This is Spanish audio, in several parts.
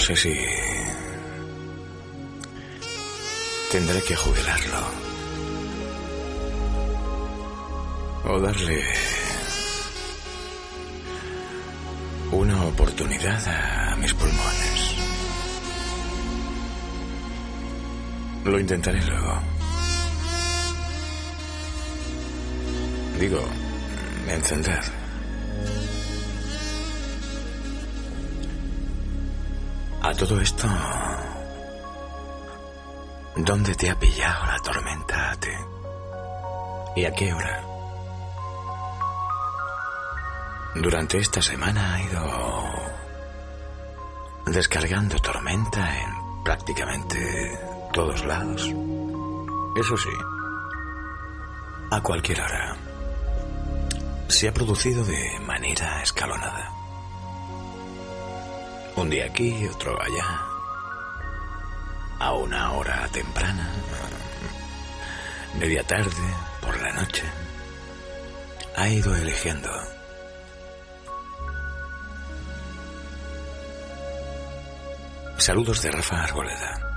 No sé si tendré que jubilarlo o darle una oportunidad a mis pulmones. Lo intentaré luego. Digo, encender. A todo esto, ¿dónde te ha pillado la tormenta a ti? ¿Y a qué hora? Durante esta semana ha ido descargando tormenta en prácticamente todos lados. Eso sí, a cualquier hora. Se ha producido de manera escalonada. Un día aquí, otro allá. A una hora temprana. Media tarde, por la noche. Ha ido eligiendo. Saludos de Rafa Arboleda.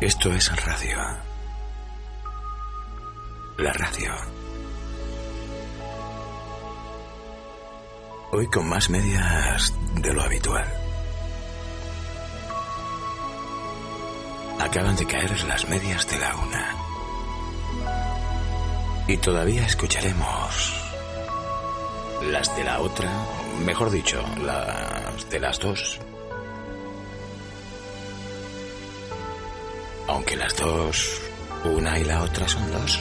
Esto es radio. La radio. Hoy con más medias de lo habitual. Acaban de caer las medias de la una. Y todavía escucharemos las de la otra, mejor dicho, las de las dos. Aunque las dos, una y la otra son dos.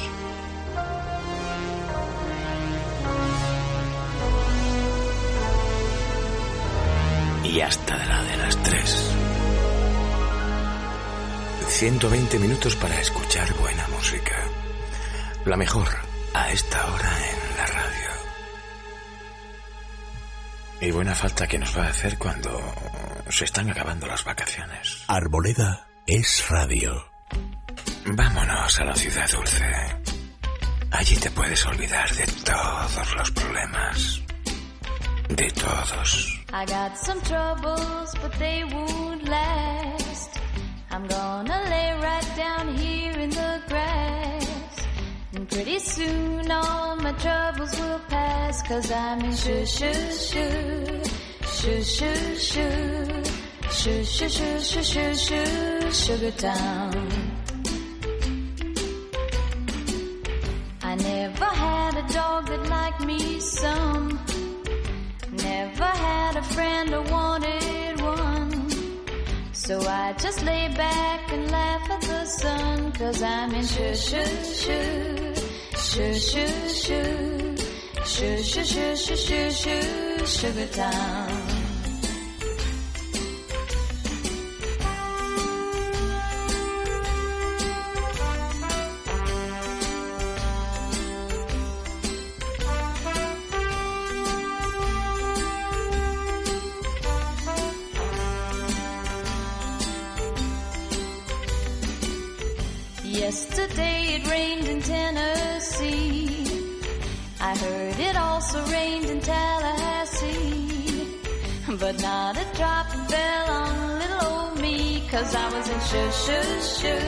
Y hasta la de las tres. 120 minutos para escuchar buena música. La mejor a esta hora en la radio. Y buena falta que nos va a hacer cuando se están acabando las vacaciones. Arboleda es radio. Vámonos a la ciudad dulce. Allí te puedes olvidar de todos los problemas. De todos. I got some troubles, but they won't last. I'm gonna lay right down here in the grass. And pretty soon all my troubles will pass. Cause I'm in shoo shoo shoo. Shoo shoo shoo. Shoo shoo shoo shoo shoo shoo. Sugar town. So I just lay back and laugh at the sun. Cause I'm in shoo shoo shoo. Shoo shoo shoo. Shoo shoo shoo shoo shoo. Sugar town. Tennessee. I heard it also rained in Tallahassee. But not a drop fell on little old me. Cause I was in shoo shoo shoo.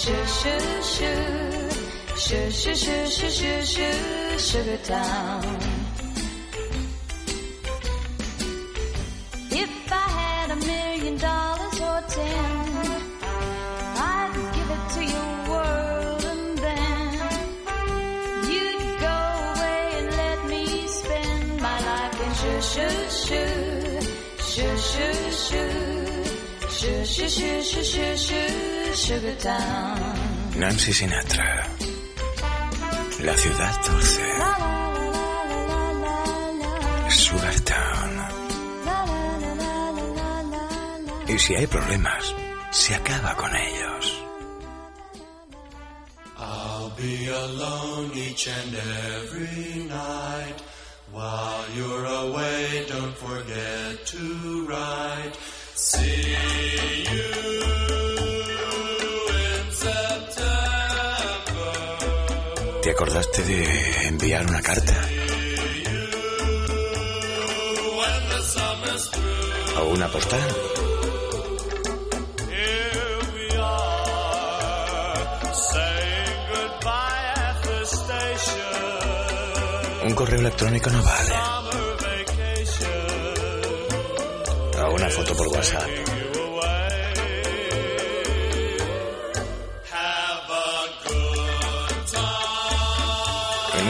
Shoo shoo shoo. Shoo shoo shoo shoo shoo shoo. Sugar town. Nancy Sinatra. La ciudad dulce. Sugar Town. Y si hay problemas, se acaba con ellos. I'll be alone each and every night. While you're away, don't forget to write. See you ¿Te acordaste de enviar una carta? ¿O una postal? Un correo electrónico no vale. O una foto por WhatsApp.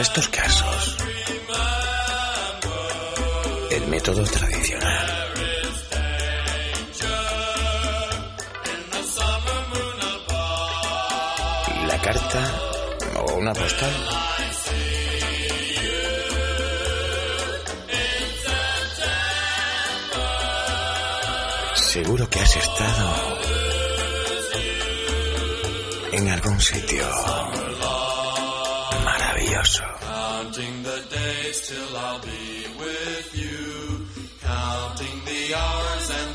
Estos casos, el método tradicional. La carta o una postal. Seguro que has estado en algún sitio till I'll be with you. Counting the hours and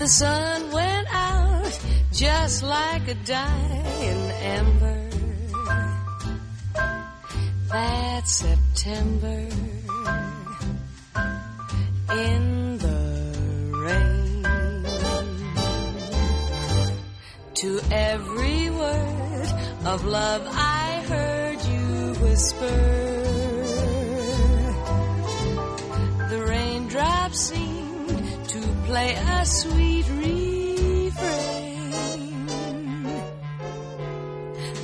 The sun went out just like a dying ember. That September in the rain. To every word of love I heard you whisper. Play a sweet refrain.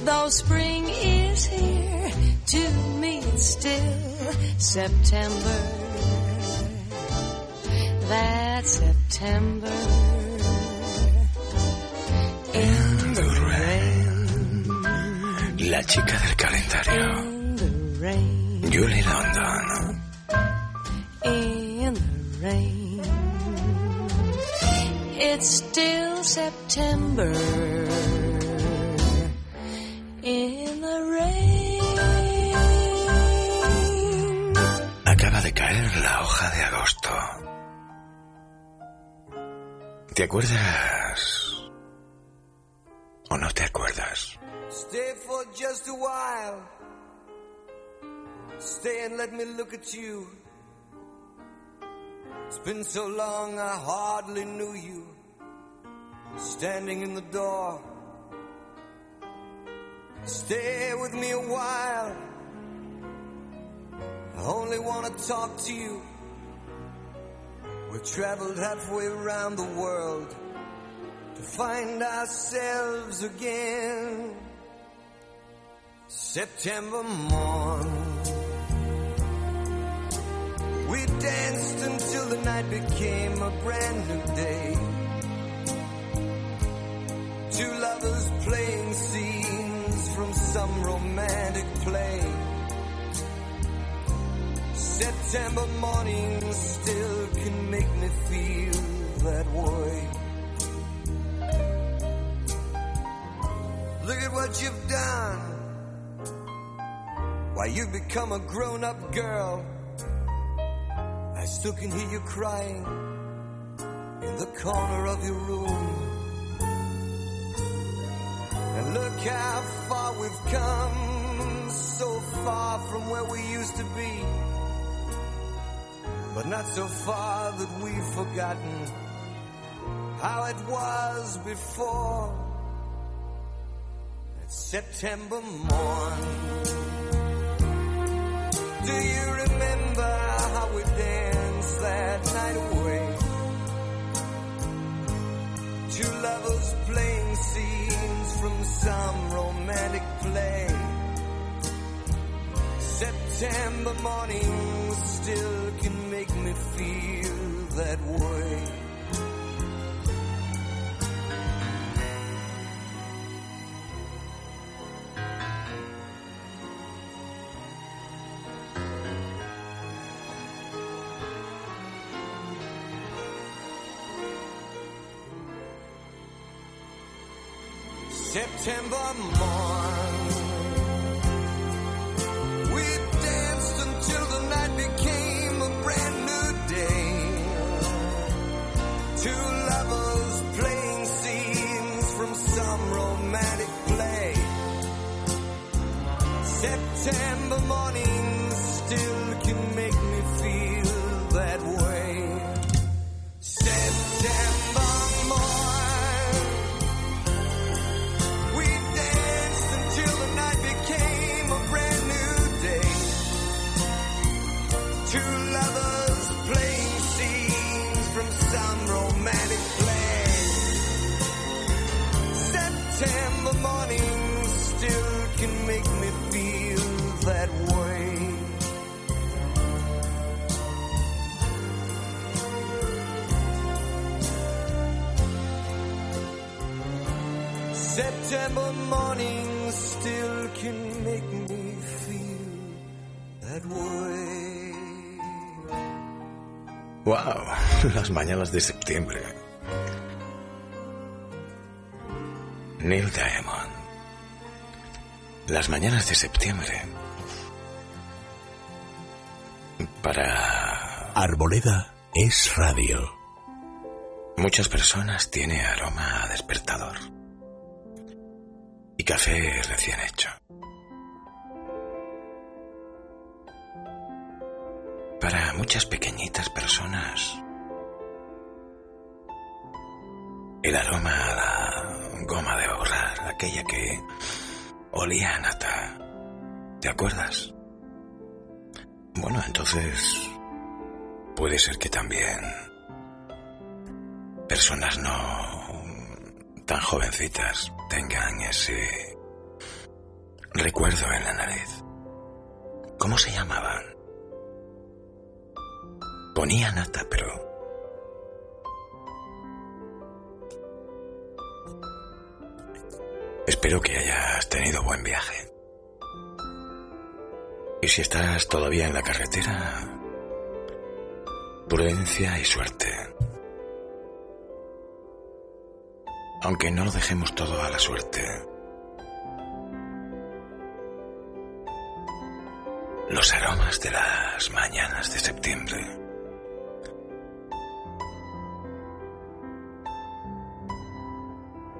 Though spring is here, to me it's still September. That September in the rain, La chica del calendario. in the rain, Julie London. Still September in the rain. Acaba de caer la hoja de agosto. ¿Te acuerdas? ¿O no te acuerdas? Stay for just a while. Stay and let me look at you. It's been so long I hardly knew you. Standing in the door. Stay with me a while. I only want to talk to you. We've traveled halfway around the world to find ourselves again. September morn. We danced until the night became a brand new day. Two lovers playing scenes from some romantic play. September morning still can make me feel that way. Look at what you've done. Why you've become a grown-up girl. I still can hear you crying in the corner of your room. Look how far we've come, so far from where we used to be. But not so far that we've forgotten how it was before that September morn. Do you remember how we danced that night away? Two lovers playing scenes from some romantic play. September mornings still can make me feel that way. September morn. Mañanas de septiembre. Neil Diamond. Las mañanas de septiembre. Para Arboleda es radio. muchas personas tiene aroma a despertador. Y café recién hecho. Para muchas pequeñitas personas, el aroma a la goma de borrar, aquella que olía a nata. ¿Te acuerdas? Bueno, entonces puede ser que también personas no tan jovencitas tengan ese recuerdo en la nariz. ¿Cómo se llamaban? Ponía nata, pero... Espero que hayas tenido buen viaje. Y si estás todavía en la carretera, prudencia y suerte. Aunque no lo dejemos todo a la suerte. Los aromas de las mañanas de septiembre.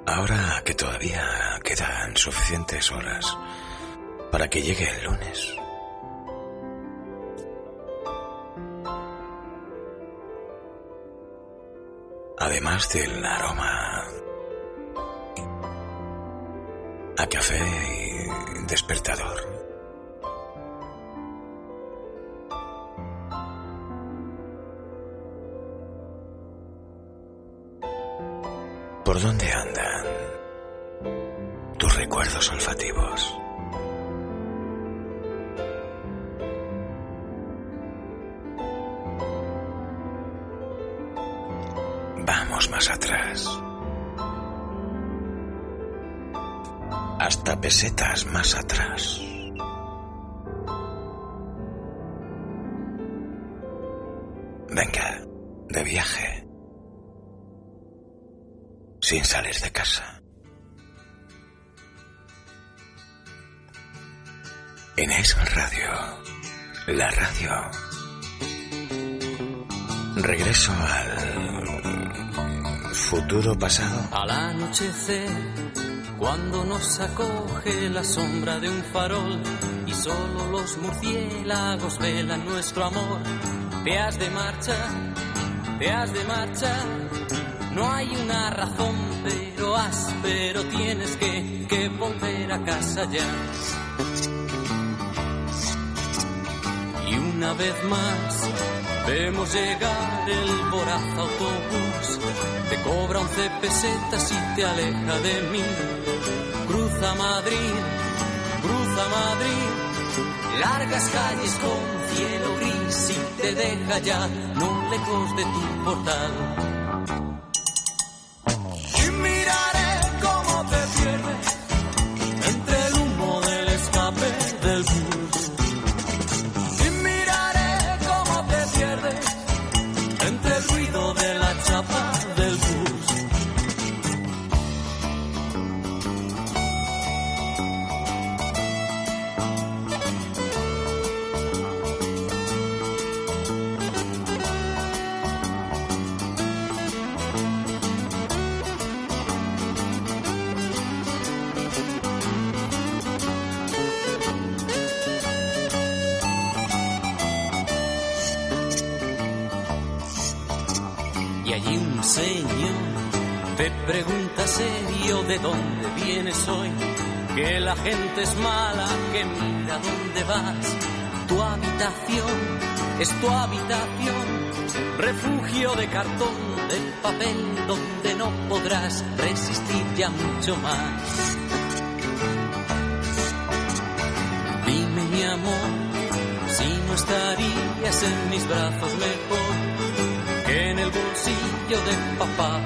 Ahora que todavía quedan suficientes horas para que llegue el lunes. Además del aroma a café y despertador. ¿Por dónde andan tus recuerdos olfativos? Vamos más atrás. Hasta pesetas más atrás. Venga, de viaje. Sin salir de casa. En Es Radio. La radio. Regreso al futuro pasado. Al anochecer, cuando nos acoge la sombra de un farol y solo los murciélagos velan nuestro amor, te has de marcha, te has de marcha, No hay una razón, pero áspero tienes que, que volver a casa ya. Una vez más vemos llegar el voraz autobús. Te cobra once pesetas y te aleja de mí. Cruza Madrid, cruza Madrid. Largas calles con cielo gris y te deja ya no lejos de tu portal. Gente es mala, que mira dónde vas. Tu habitación es tu habitación, refugio de cartón, de papel, donde no podrás resistir ya mucho más. Dime mi amor, si no estarías en mis brazos mejor que en el bolsillo de papá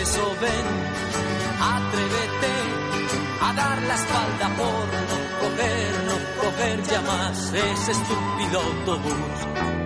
eso ven, la espalda por no coger, no coger ya más ese estúpido autobús.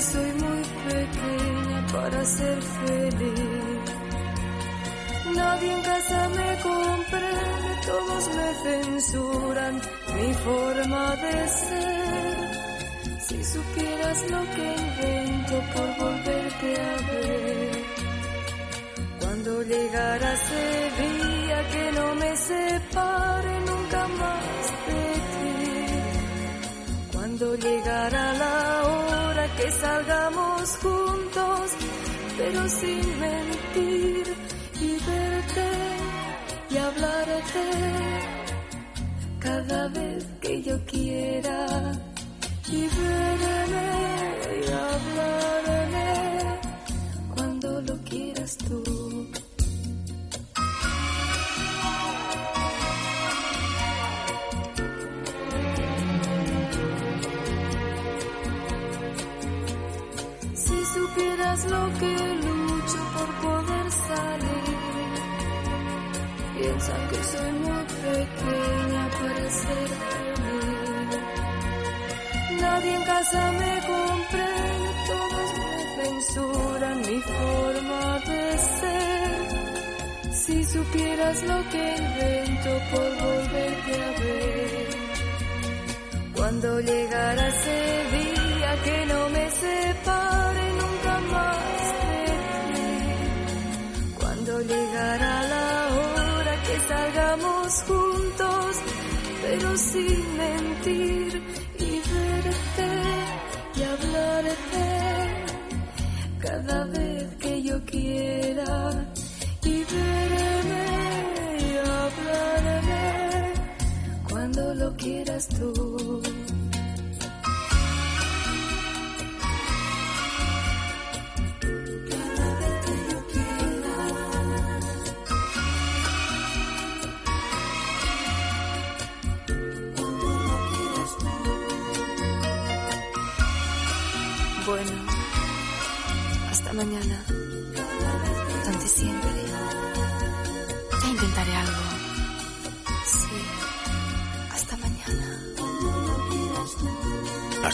Soy muy pequeña para ser feliz. Nadie en casa me comprende, todos me censuran mi forma de ser. Si supieras lo que invento por volverte a ver. Cuando llegara ese día que no me separe nunca más de ti. Cuando llegara la que salgamos juntos, pero sin mentir y verte y hablarte cada vez que yo quiera y verme y hablarme que lucho por poder salir piensan que soy muy pequeña para ser feliz. nadie en casa me comprende, todos me censuran mi forma de ser. Si supieras lo que invento por volverte a ver, cuando llegara ese día que no me separe llegara la hora que salgamos juntos, pero sin mentir y verte y hablarte cada vez que yo quiera y verme y hablarme cuando lo quieras tú.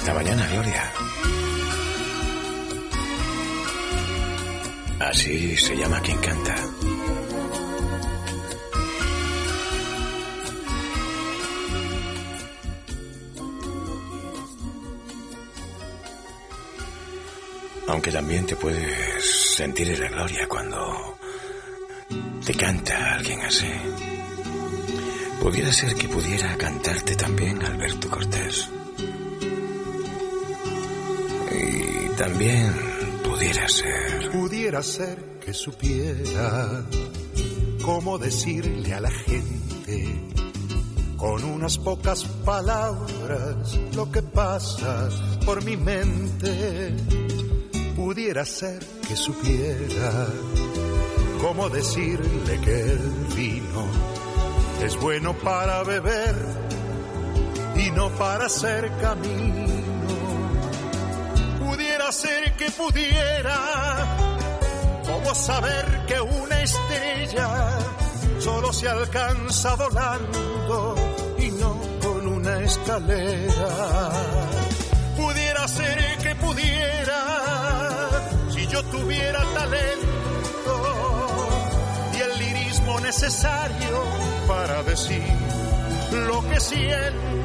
Hasta mañana, Gloria. Así se llama quien canta. Aunque también te puedes sentir en la gloria cuando te canta alguien así. Pudiera ser que pudiera cantarte también Alberto Cortés. También pudiera ser Pudiera ser que supiera cómo decirle a la gente con unas pocas palabras lo que pasa por mi mente. Pudiera ser que supiera cómo decirle que el vino es bueno para beber y no para hacer camino ser que pudiera, como saber que una estrella solo se alcanza volando y no con una escalera. Pudiera ser que pudiera, si yo tuviera talento y el lirismo necesario para decir lo que siento.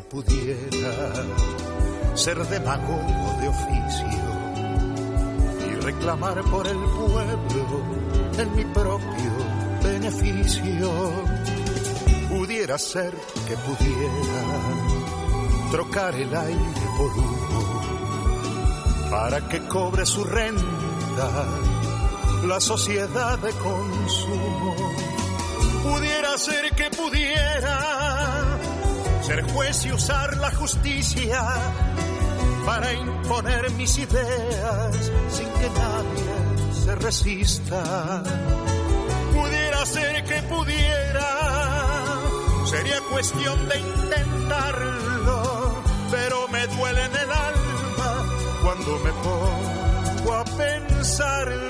Que pudiera ser demagogo de oficio y reclamar por el pueblo en mi propio beneficio. Pudiera ser que pudiera trocar el aire por humo para que cobre su renta la sociedad de consumo. Pudiera ser que pudiera ser juez y usar la justicia para imponer mis ideas sin que nadie se resista. Pudiera ser que pudiera, sería cuestión de intentarlo, pero me duele en el alma cuando me pongo a pensarlo.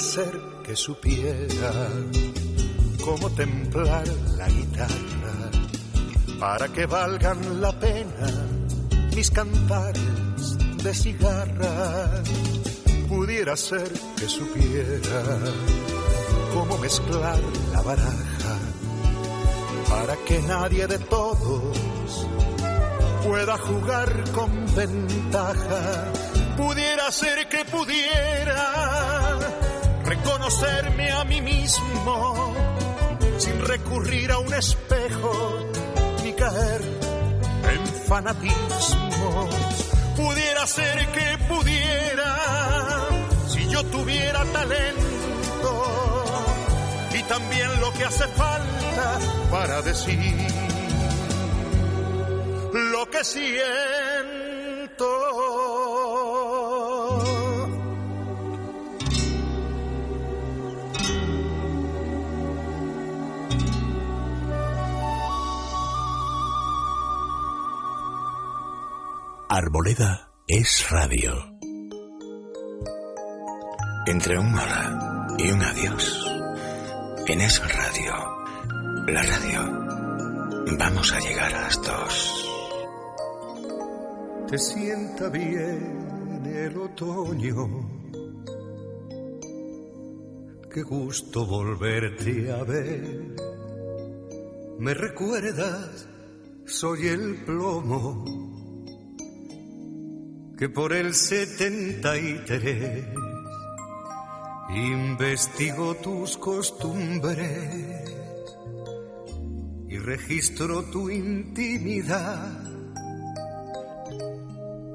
Ser que supiera cómo templar la guitarra para que valgan la pena mis cantares de cigarra. Pudiera ser que supiera cómo mezclar la baraja para que nadie de todos pueda jugar con ventaja. Pudiera ser que pudiera reconocerme a mí mismo sin recurrir a un espejo ni caer en fanatismo. Pudiera ser que pudiera, si yo tuviera talento y también lo que hace falta para decir lo que siento. Arboleda es radio. Entre un hola y un adiós. En esa radio, la radio, vamos a llegar a las dos. Te sienta bien el otoño. Qué gusto volverte a ver. Me recuerdas, soy el plomo que por el 73 investigo tus costumbres y registro tu intimidad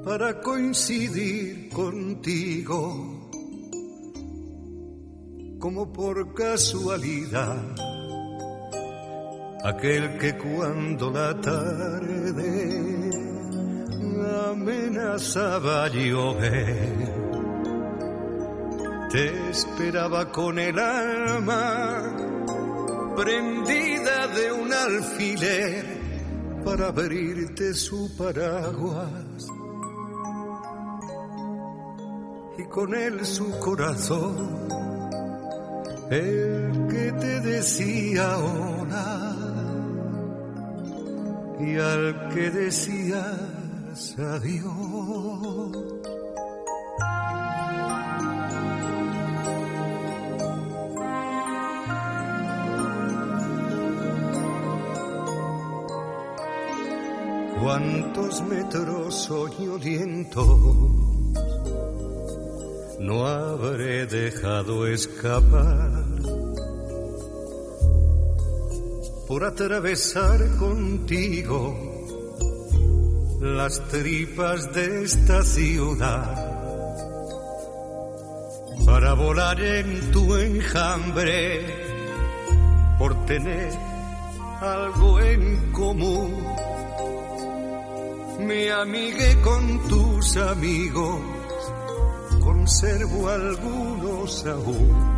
para coincidir contigo como por casualidad aquel que cuando la tarde amenazaba llover te esperaba con el alma prendida de un alfiler para abrirte su paraguas. Y con él su corazón el que te decía hola y al que decías adiós. cuántos metros soñolientos no habré dejado escapar por atravesar contigo las tripas de esta ciudad para volar en tu enjambre por tener algo en común me amigué con tus amigos, conservo algunos aún.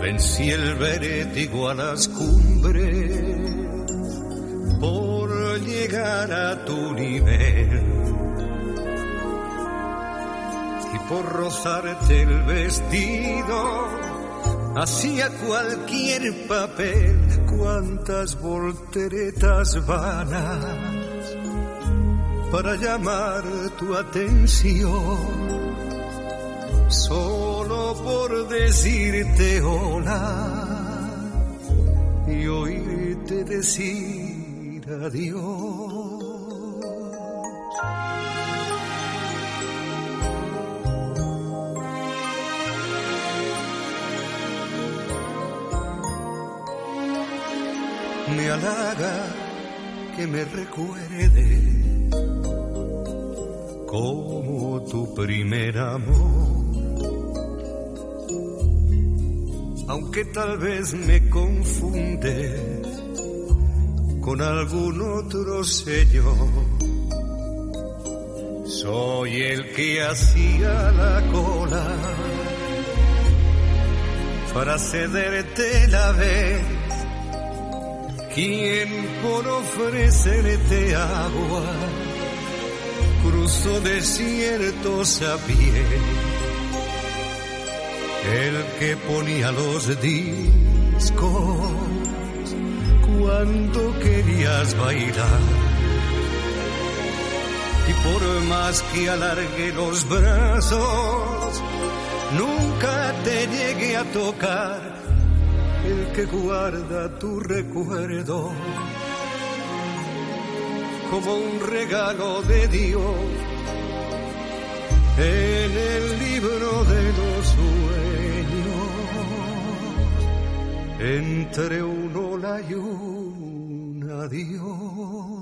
Vencí el vértigo a las cumbres a tu nivel y por rozarte el vestido hacía cualquier papel cuántas volteretas vanas para llamar tu atención, solo por decirte hola y oírte decir adiós. Me halaga que me recuerde como tu primer amor. Aunque tal vez me confunde con algún otro señor. Soy el que hacía la cola para cederte la vez. Quien por ofrecerte agua cruzó desiertos a pie, el que ponía los discos cuando querías bailar. Y por más que alargue los brazos, nunca te llegué a tocar el que guarda tu recuerdo como un regalo de Dios en el libro de los sueños entre un hola y un adiós.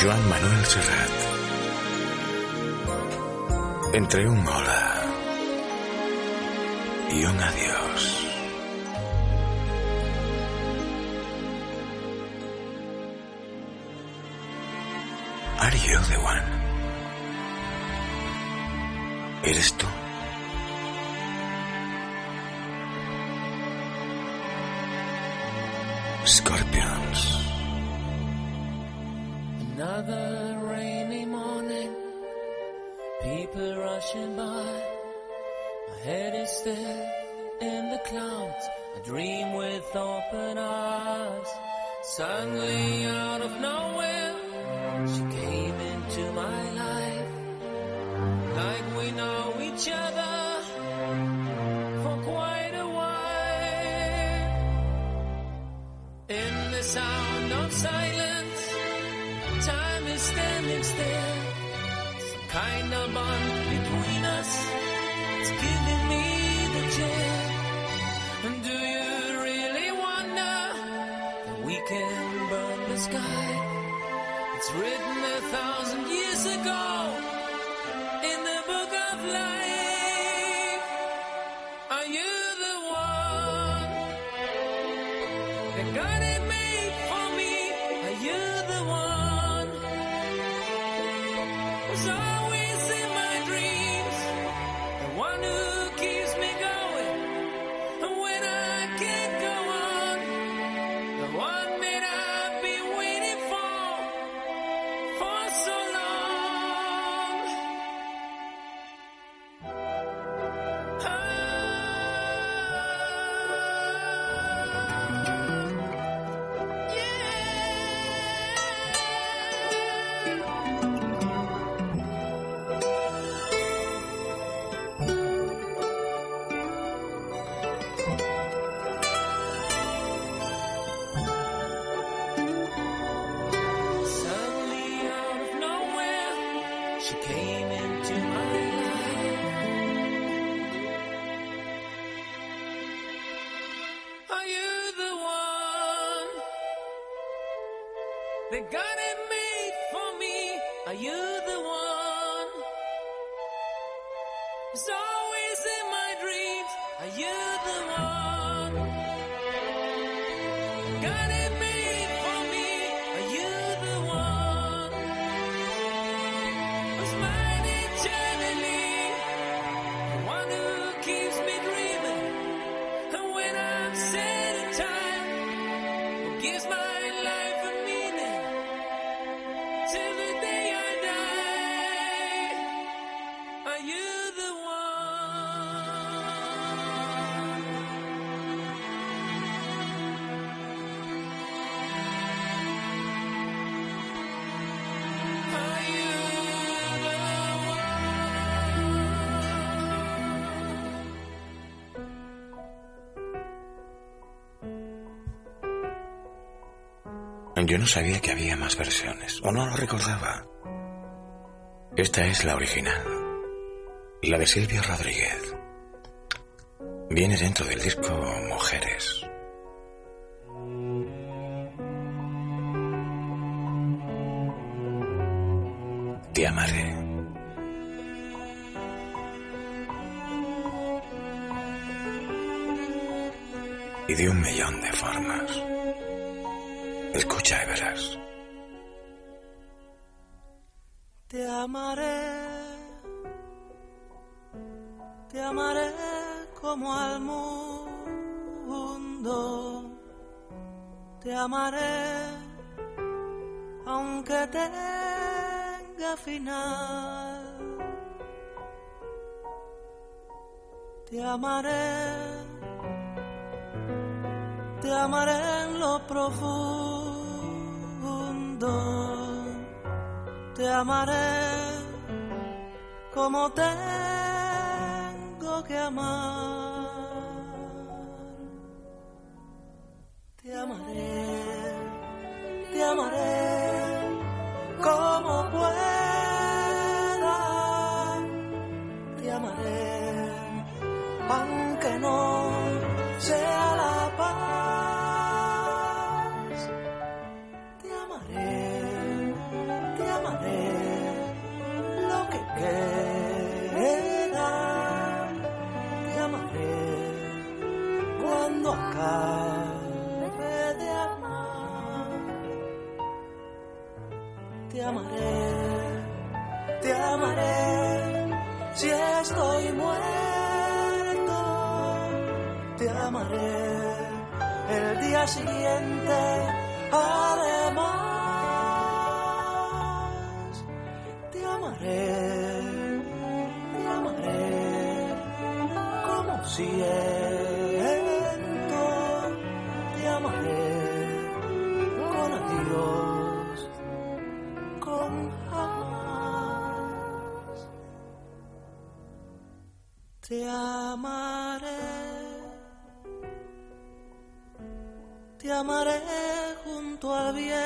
Joan Manuel Serrat entre un hola y un adiós. Are you the one? ¿Eres tú? Yo no sabía que había más versiones, o no lo recordaba. Esta es la original, la de Silvio Rodríguez. Viene dentro del disco Mujeres. Te amaré. Y de un millón de formas. Escucha y verás. Te amaré, te amaré como al mundo, te amaré aunque tenga final. Te amaré, te amaré en lo profundo te amaré como tengo que amar. Te amaré, te amaré. estoy muerto, te amaré el día siguiente. Además, te amaré, te amaré como si es. Te amaré. te amaré junto al viento,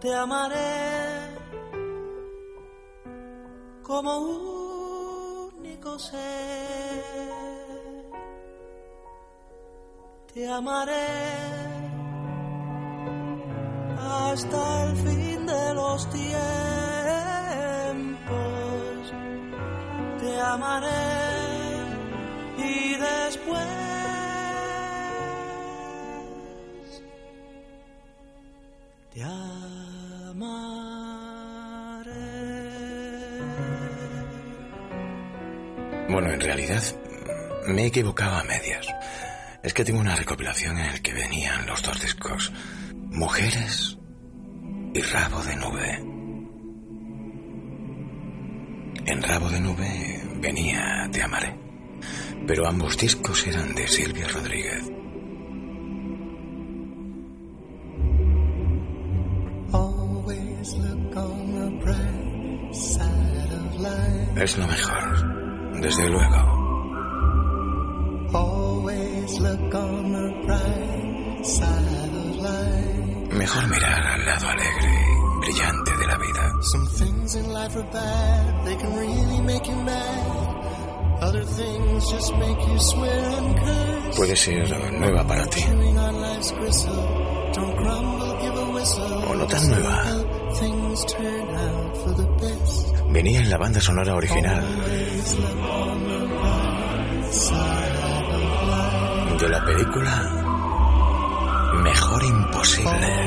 te amaré como único ser, te amaré hasta el fin de los tiempos, y después te amaré. Bueno, en realidad me he equivocado a medias. Es que tengo una recopilación en el que venían los dos discos. Mujeres y Rabo de Nube. En Rabo de Nube venía Te amaré. Pero ambos discos eran de Silvia Rodríguez. Es lo mejor, desde luego. Mejor mirar al lado alegre brillante de la vida. Some things in life are bad, they can really make you mad. Other things just make you swear and curse. Puede ser nueva para ti, Chewing on life's gristle. Don't crumble, give a whistle. o no tan nueva. Venía en la banda sonora original de la película Mejor Imposible.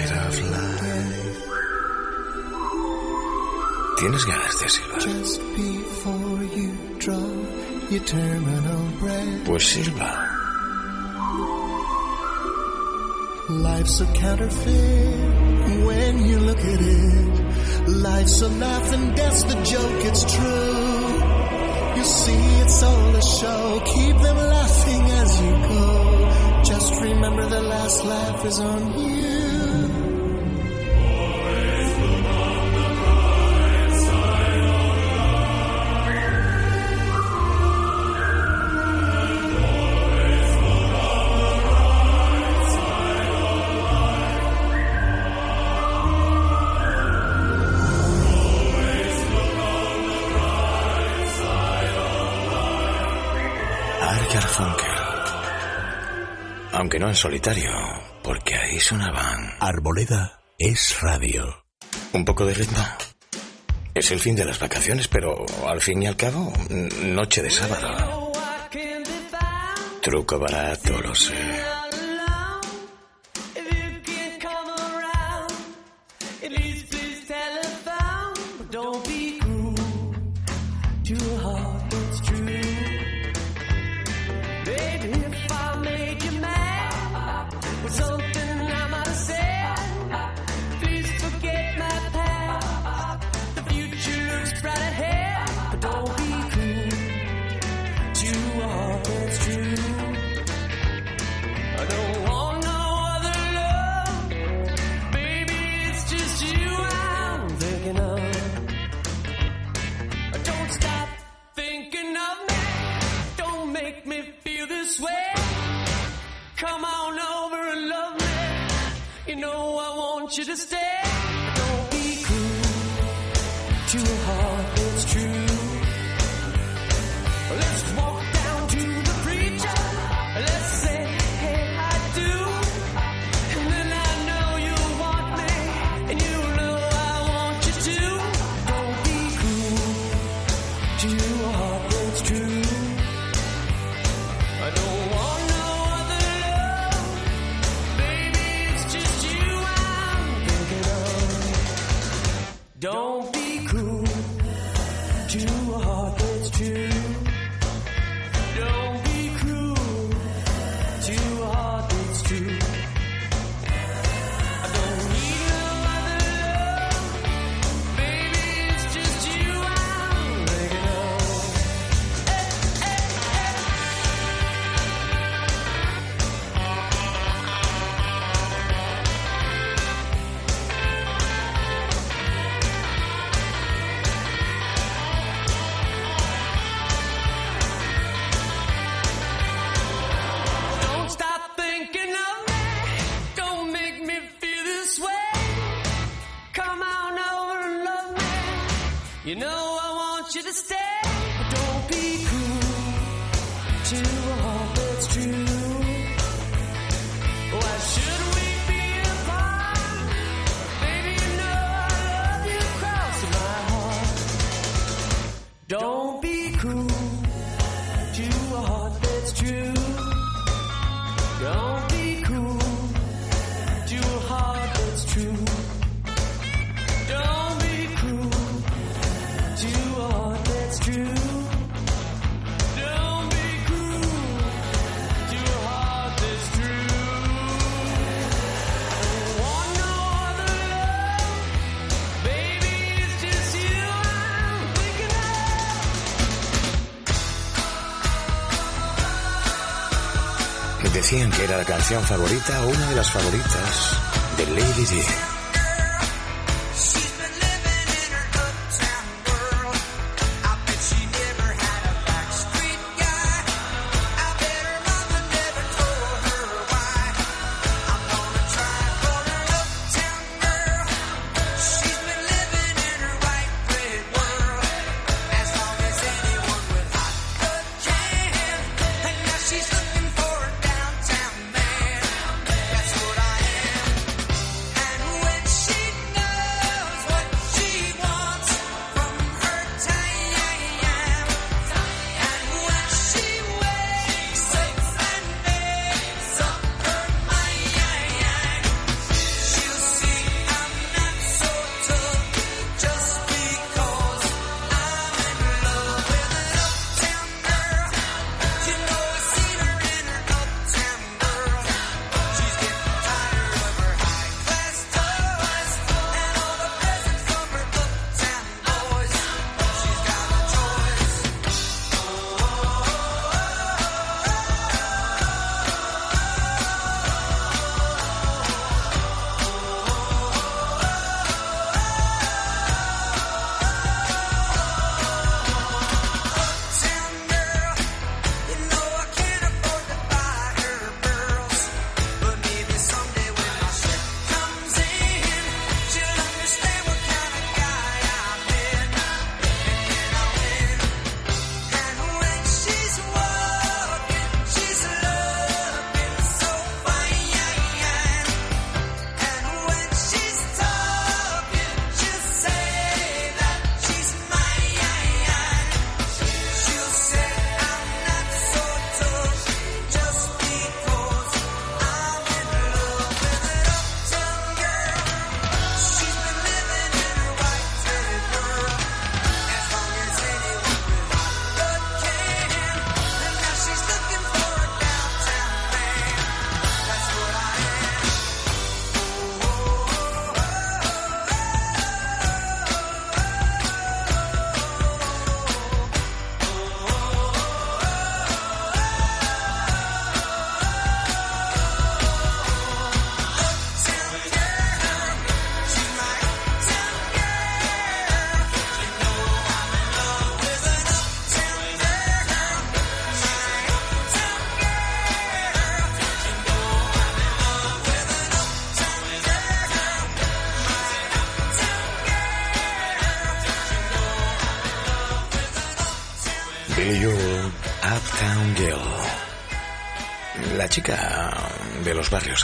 ¿Tienes ganas de silbar? Just before you draw your terminal breath. Pues silba. Life's a counterfeit when you look at it. Life's a laugh and death's the joke, it's true. You see, it's all a show. Keep them laughing as you go. Just remember the last laugh is on you. Aunque no en solitario, porque ahí sonaban Arboleda es radio. un poco de ritmo. Es el fin de las vacaciones, pero al fin y al cabo, noche de sábado. Truco barato, lo sé. canción favorita o una de las favoritas de Lady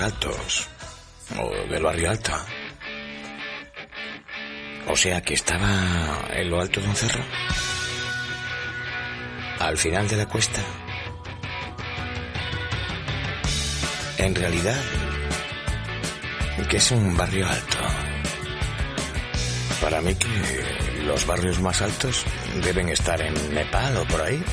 altos o del barrio alto, O sea que estaba en lo alto de un cerro, al final de la cuesta. En realidad, que es un barrio alto. Para mí que los barrios más altos deben estar en Nepal o por ahí.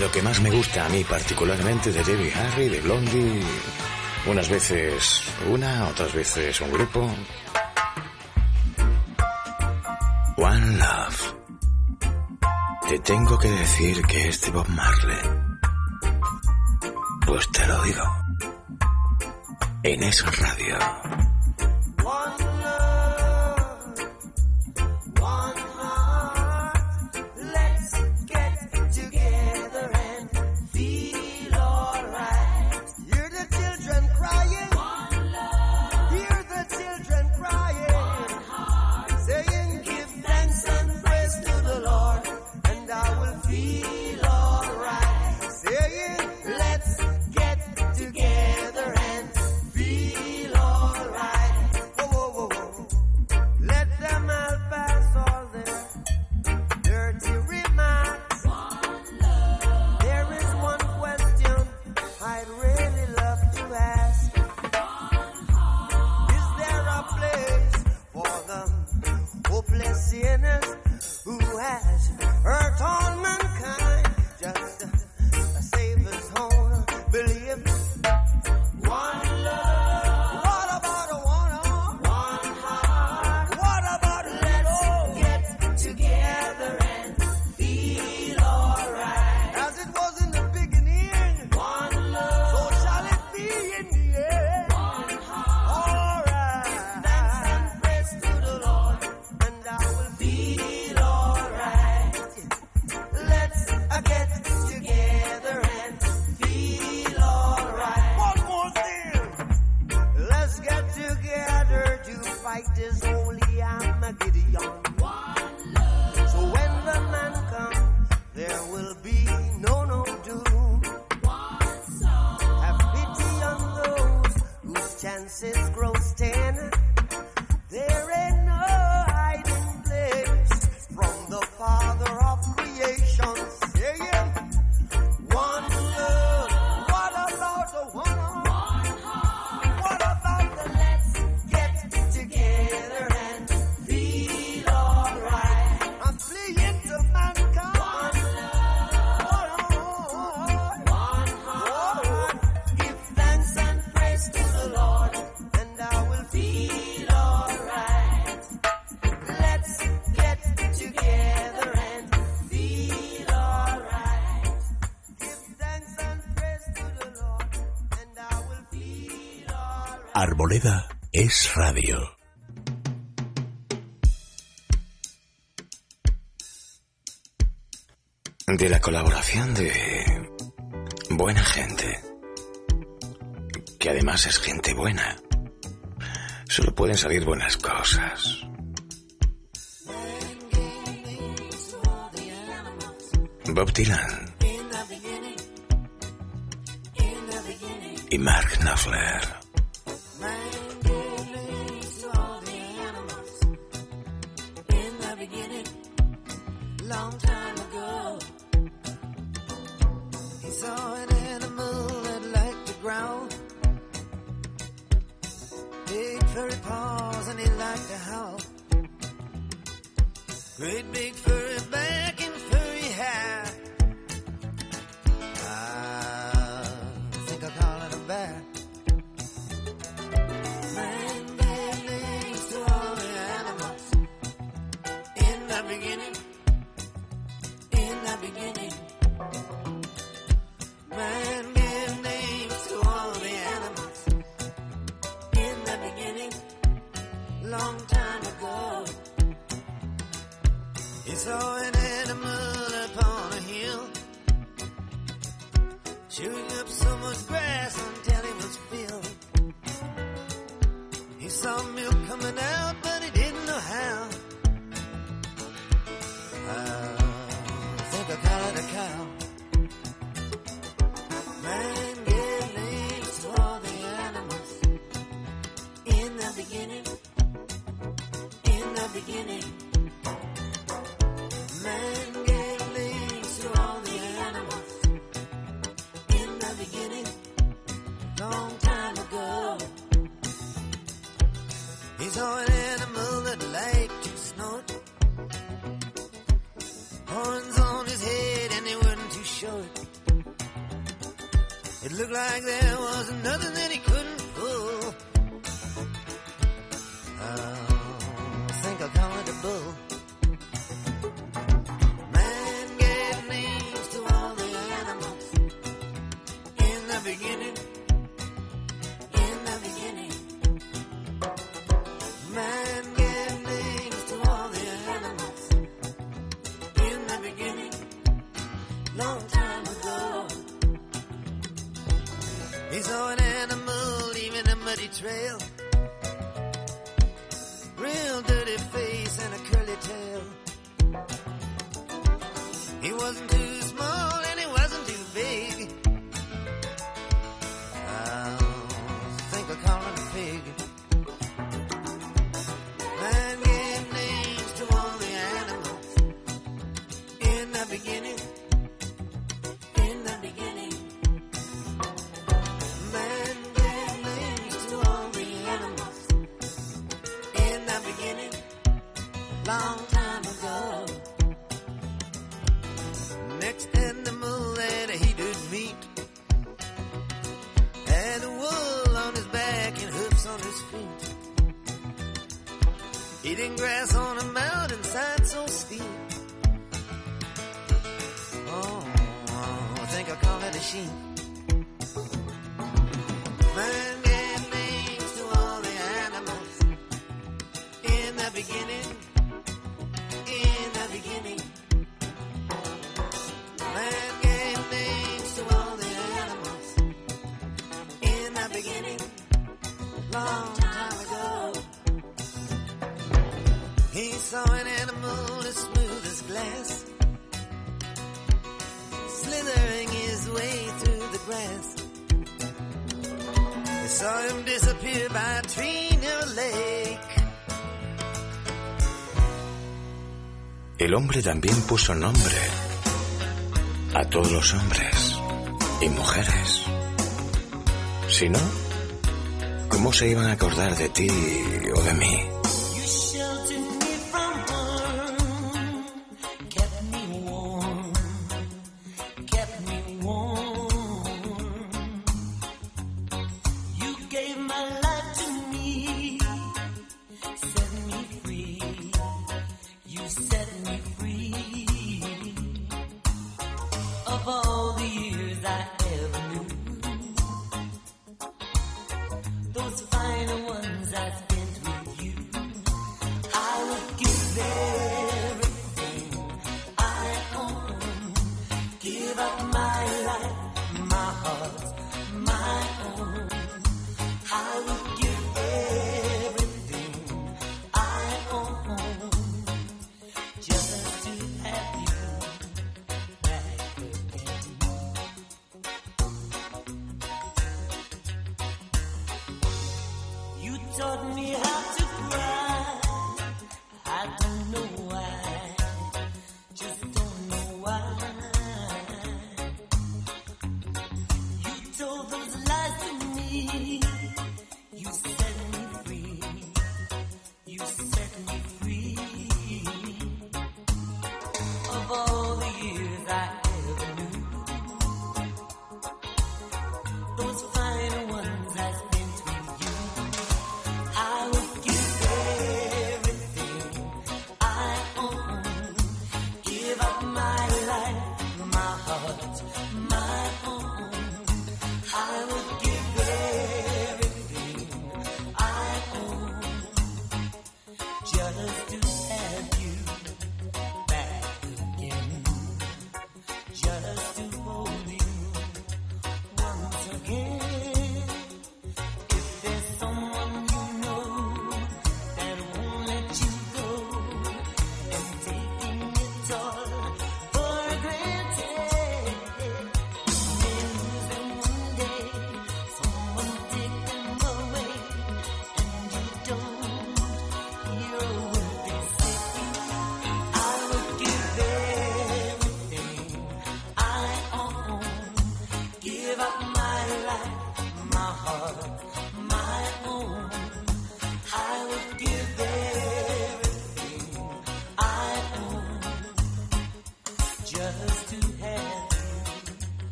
lo que más me gusta a mí particularmente de Debbie Harry, de Blondie, unas veces una, otras veces un grupo. One Love. Te tengo que decir que este Bob Marley. Pues te lo digo. En esa radio. de la colaboración de buena gente, que además es gente buena. Solo pueden salir buenas cosas. Bob Dylan y Mark Knopfler. furry paws and he liked to howl. Great big furry Trail. el hombre también puso nombre a todos los hombres y mujeres. Si no, ¿cómo se iban a acordar de ti o de mí?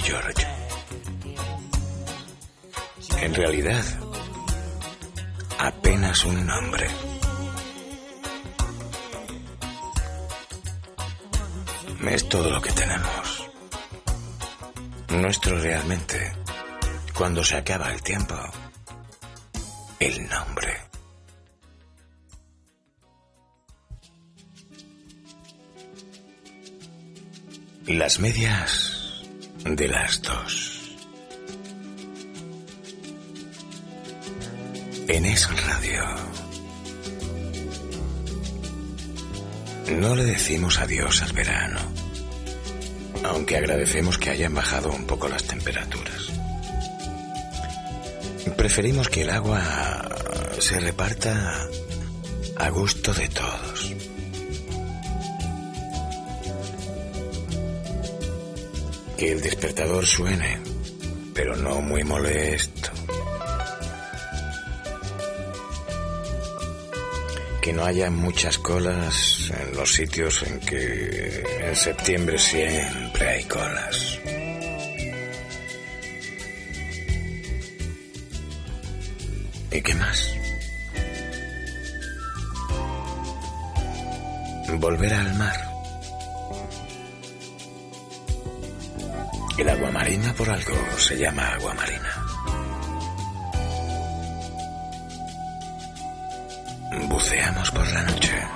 George. En realidad, apenas un nombre. Es todo lo que tenemos. Nuestro realmente, cuando se acaba el tiempo, el nombre. Las medias de las dos. En Es Radio. No le decimos adiós al verano, aunque agradecemos que hayan bajado un poco las temperaturas. Preferimos que el agua se reparta a gusto de todos. Que el despertador suene, pero no muy molesto. Que no haya muchas colas en los sitios en que en septiembre siempre hay colas. ¿Y qué más? Volver al mar. Por algo se llama agua marina. Buceamos por la noche.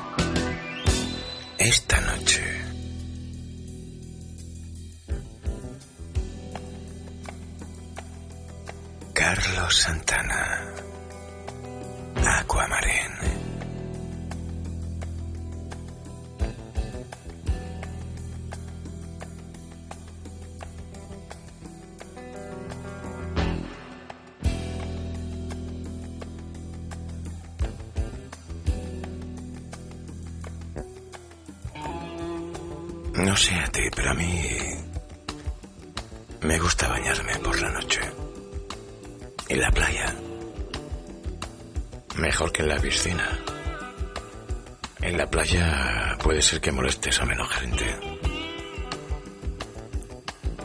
Que molestes a menos gente.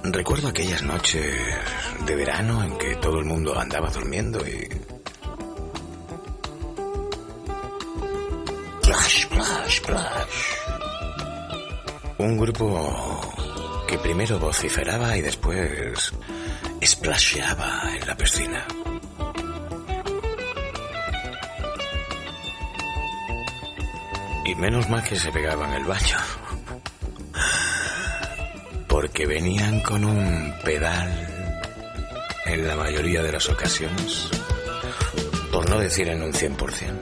Recuerdo aquellas noches de verano en que todo el mundo andaba durmiendo y... Un grupo que primero vociferaba y después splasheaba en la piscina. Menos mal que se pegaban el baño. Porque venían con un pedal en la mayoría de las ocasiones. Por no decir en un 100%.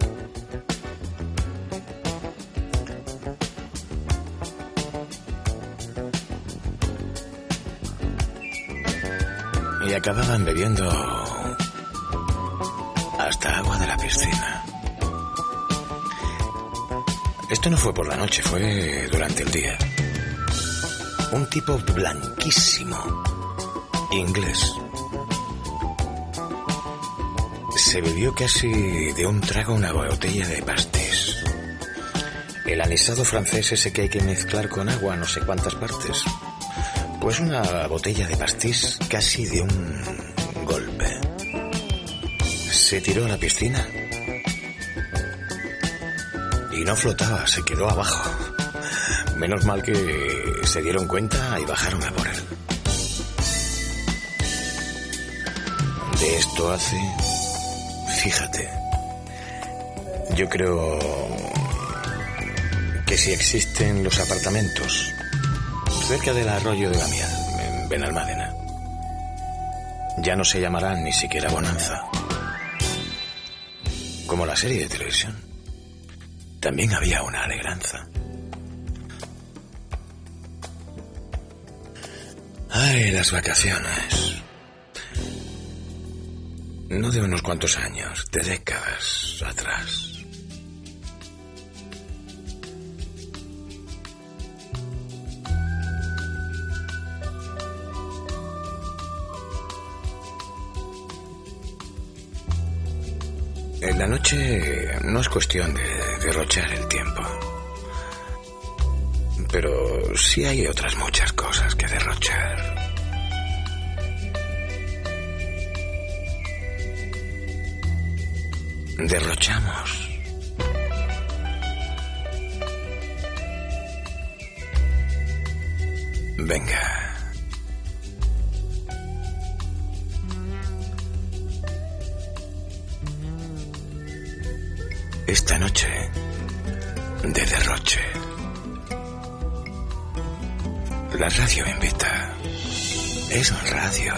Y acababan bebiendo Esto no fue por la noche, fue durante el día. Un tipo blanquísimo, inglés. Se bebió casi de un trago una botella de pastis. El anisado francés ese que hay que mezclar con agua no sé cuántas partes. Pues una botella de pastis casi de un golpe. Se tiró a la piscina no flotaba, se quedó abajo. Menos mal que se dieron cuenta y bajaron a por él. De esto hace, fíjate, yo creo que si existen los apartamentos cerca del arroyo de la miel, en Benalmádena, ya no se llamarán ni siquiera Bonanza. Como la serie de televisión. También había una alegranza. Ay, las vacaciones. No de unos cuantos años, de décadas atrás. La noche no es cuestión de derrochar el tiempo. Pero sí hay otras muchas cosas que derrochar. Derrochamos. Venga. Esta noche de derroche. La radio invita. Es radio.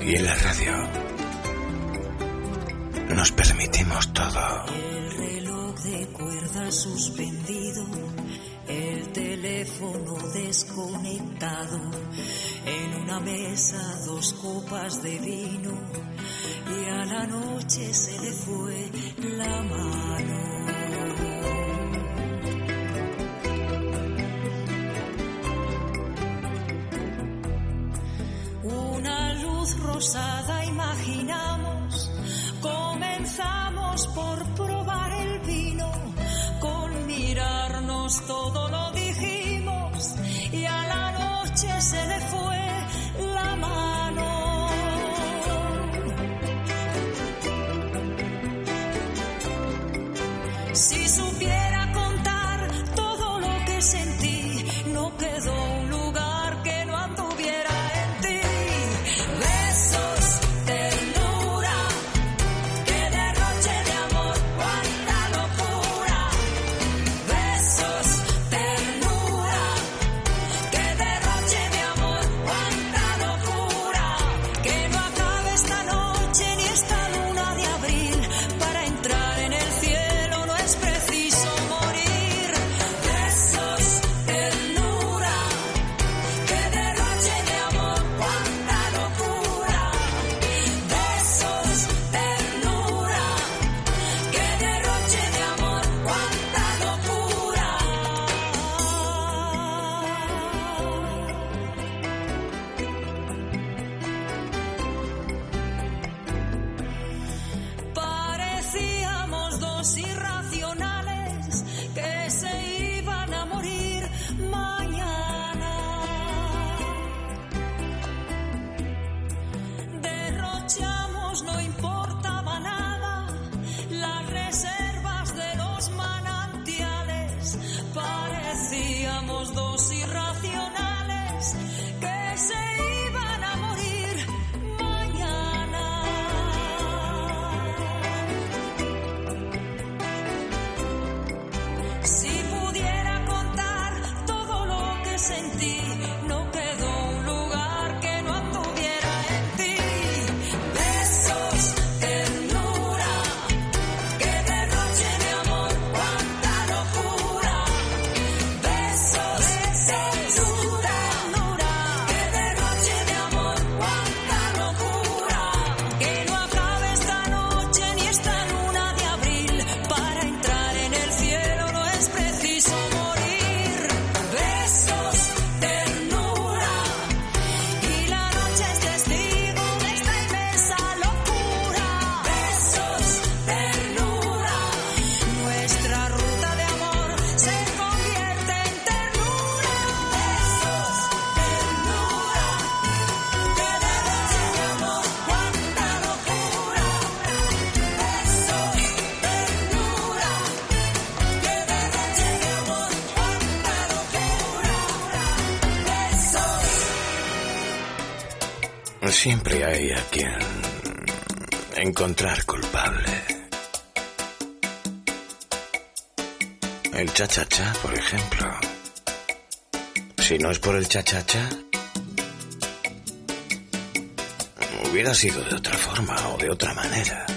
Y en la radio nos permitimos todo. El reloj de cuerda suspendido, el teléfono desconectado, en una mesa dos copas de vino y a la noche se le fue la mano. Una luz rosada imaginamos, comenzamos por Siempre hay a quien encontrar culpable. El cha-cha-cha, por ejemplo. Si no es por el cha-cha-cha, hubiera sido de otra forma o de otra manera.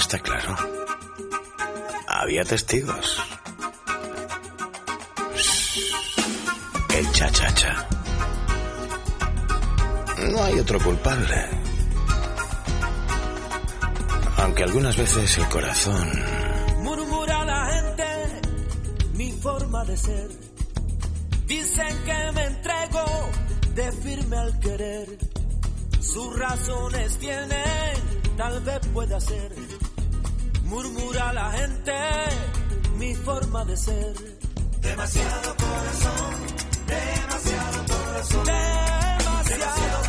está claro. Había testigos. El cha-cha-cha. No hay otro culpable. Aunque algunas veces el corazón... Murmura la gente mi forma de ser. Dicen que me entrego de firme al querer. Sus razones tienen, tal vez pueda ser murmura la gente mi forma de ser. Demasiado corazón, demasiado corazón, demasiado, demasiado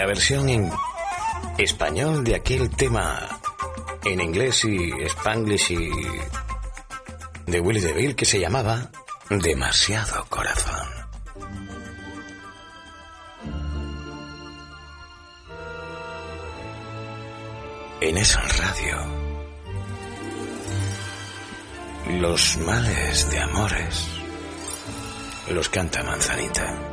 la versión en español de aquel tema en inglés y spanglish y de Willy DeVille que se llamaba Demasiado Corazón. En esa radio, los males de amores los canta Manzanita.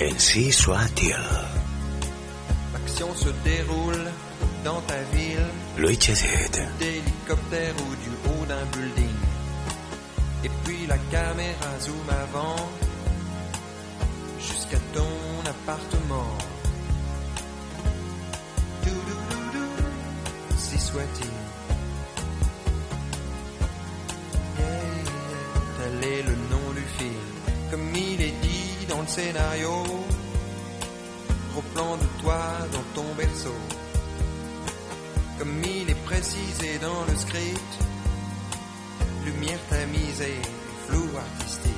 Ainsi soit-il. L'action se déroule dans ta ville. D'hélicoptère ou du haut d'un building. Et puis la caméra zoom avant jusqu'à ton appartement. Doudoudoudou, si soit-il. scénario. Gros plan de toi dans ton berceau. Comme il est précisé dans le script, lumière tamisée, flou artistique.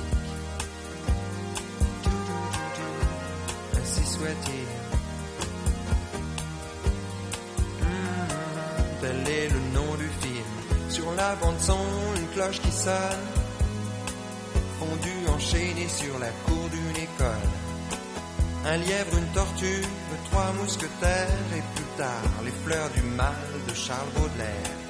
Ainsi soit-il. Tel est le nom du film. Sur la bande son, une cloche qui sonne enchaînés sur la cour d'une école. Un lièvre, une tortue, trois mousquetaires et plus tard les fleurs du mal de Charles Baudelaire.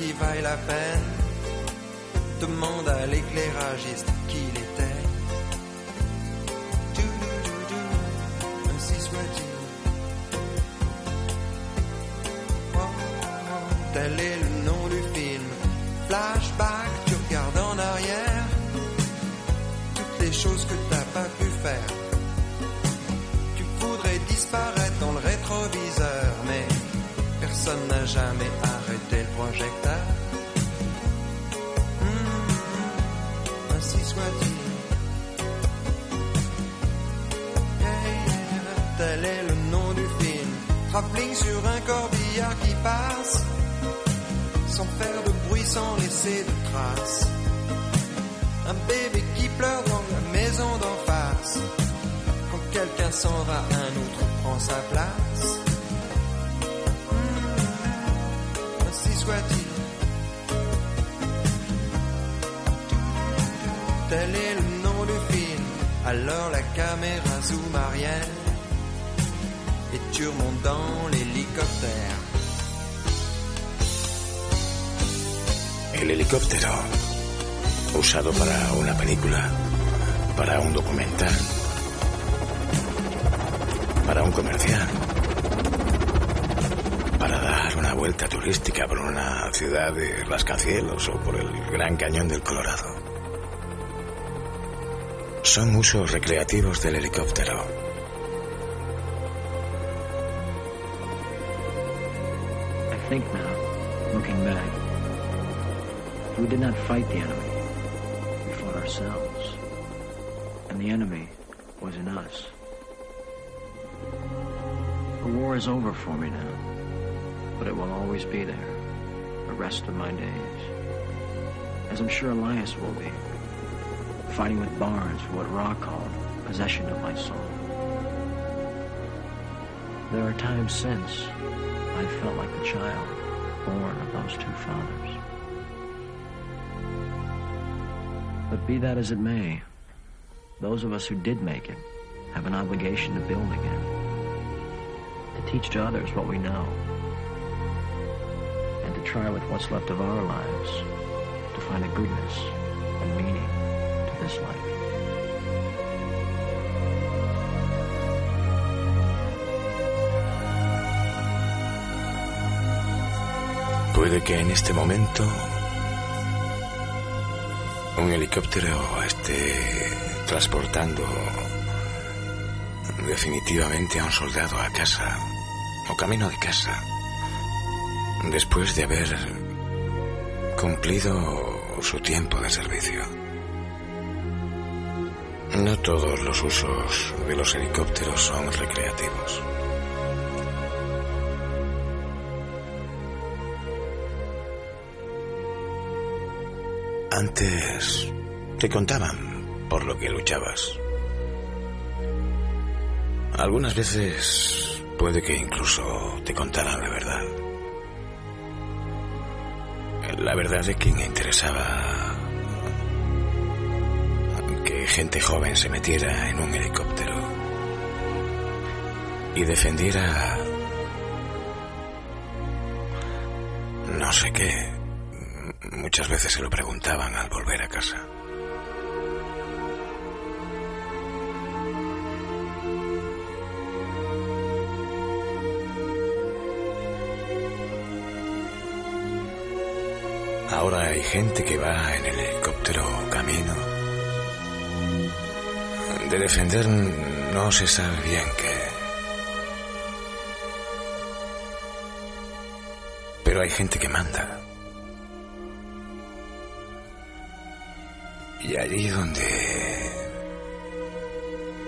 qui vaille la peine. Demande à l'éclairagiste rascacielos o por el Gran Cañón del Colorado. Son usos recreativos del helicóptero. I think now, looking back, we did not fight the enemy. We fought ourselves. And the enemy was in us. The war is over for me now, but it will always be there. rest of my days. As I'm sure Elias will be, fighting with Barnes for what Ra called possession of my soul. There are times since I've felt like the child born of those two fathers. But be that as it may, those of us who did make it have an obligation to build again, to teach to others what we know. To try with what's left of our lives to find a goodness and meaning to this life. Puede que en este momento un helicóptero esté transportando definitivamente a un soldado a casa o camino de casa después de haber cumplido su tiempo de servicio. No todos los usos de los helicópteros son recreativos. Antes te contaban por lo que luchabas. Algunas veces puede que incluso te contaran la verdad. La verdad de quien interesaba que gente joven se metiera en un helicóptero y defendiera no sé qué. Muchas veces se lo preguntaban al volver a casa. Gente que va en el helicóptero camino. De defender no se sabe bien qué. Pero hay gente que manda. Y allí donde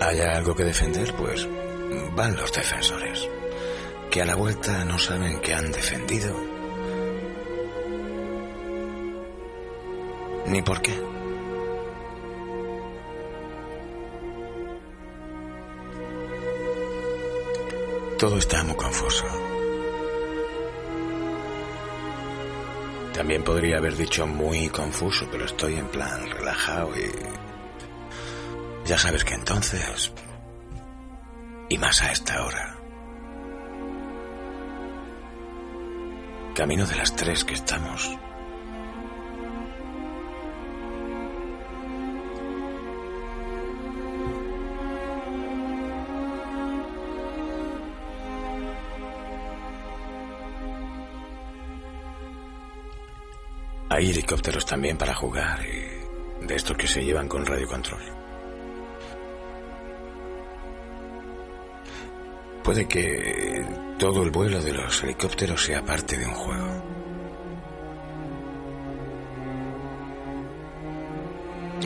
haya algo que defender, pues van los defensores, que a la vuelta no saben que han defendido ni por qué. Todo está muy confuso. También podría haber dicho muy confuso, pero estoy en plan relajado y... Ya sabes que entonces... Y más a esta hora. Camino de las tres que estamos. Helicópteros también para jugar y de estos que se llevan con radiocontrol. Puede que todo el vuelo de los helicópteros sea parte de un juego.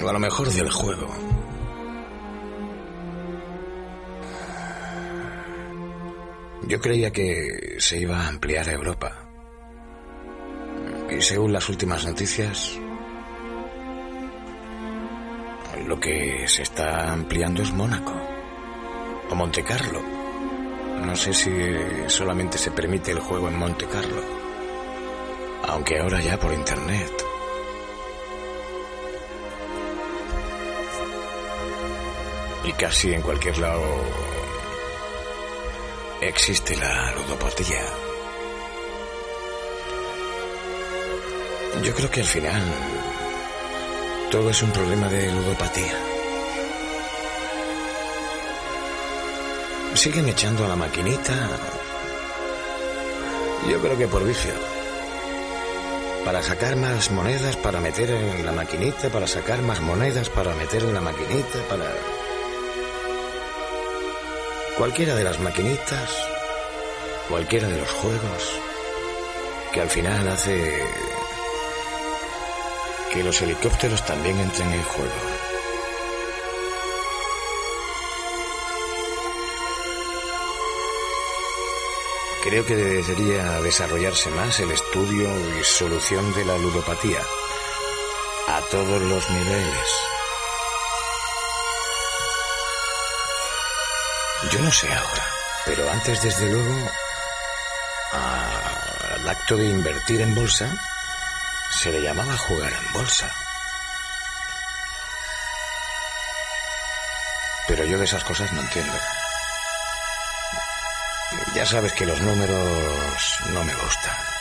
O a lo mejor del juego. Yo creía que se iba a ampliar a Europa. Y según las últimas noticias, lo que se está ampliando es Mónaco o Monte Carlo. No sé si solamente se permite el juego en Monte Carlo, aunque ahora ya por internet. Y casi en cualquier lado existe la ludopatía. Yo creo que al final todo es un problema de ludopatía. Siguen echando a la maquinita. Yo creo que por vicio. Para sacar más monedas, para meter en la maquinita, para sacar más monedas, para meter en la maquinita, para... Cualquiera de las maquinitas, cualquiera de los juegos, que al final hace que los helicópteros también entren en juego. Creo que debería desarrollarse más el estudio y solución de la ludopatía a todos los niveles. Yo no sé ahora. Pero antes, desde luego, al acto de invertir en bolsa, se le llamaba jugar en bolsa. Pero yo de esas cosas no entiendo. Ya sabes que los números no me gustan.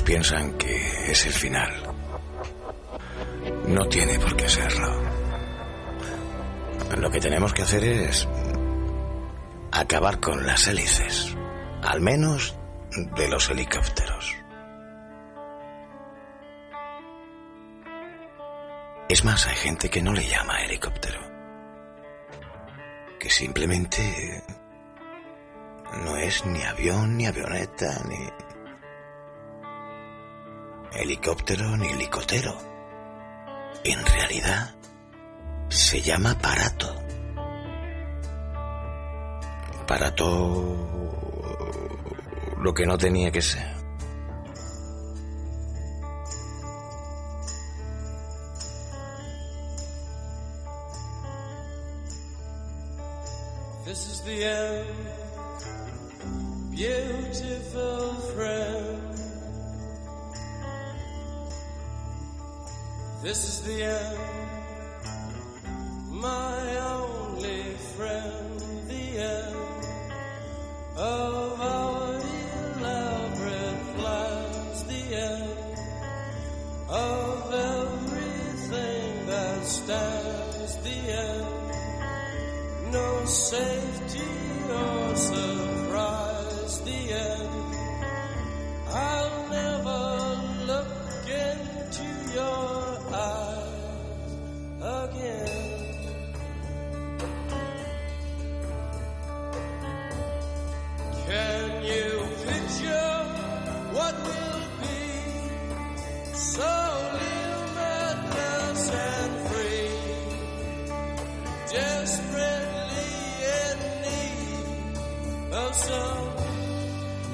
Piensan que es el final. No tiene por qué serlo. Lo que tenemos que hacer es acabar con las hélices, al menos de los helicópteros. Es más, hay gente que no le llama helicóptero, que simplemente no es ni avión, ni avioneta, ni helicóptero, ni helicotero. En realidad, se llama parato. Parato lo que no tenía que ser. This is the end. This is the end, my only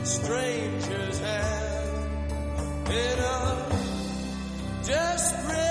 stranger's hand in a desperate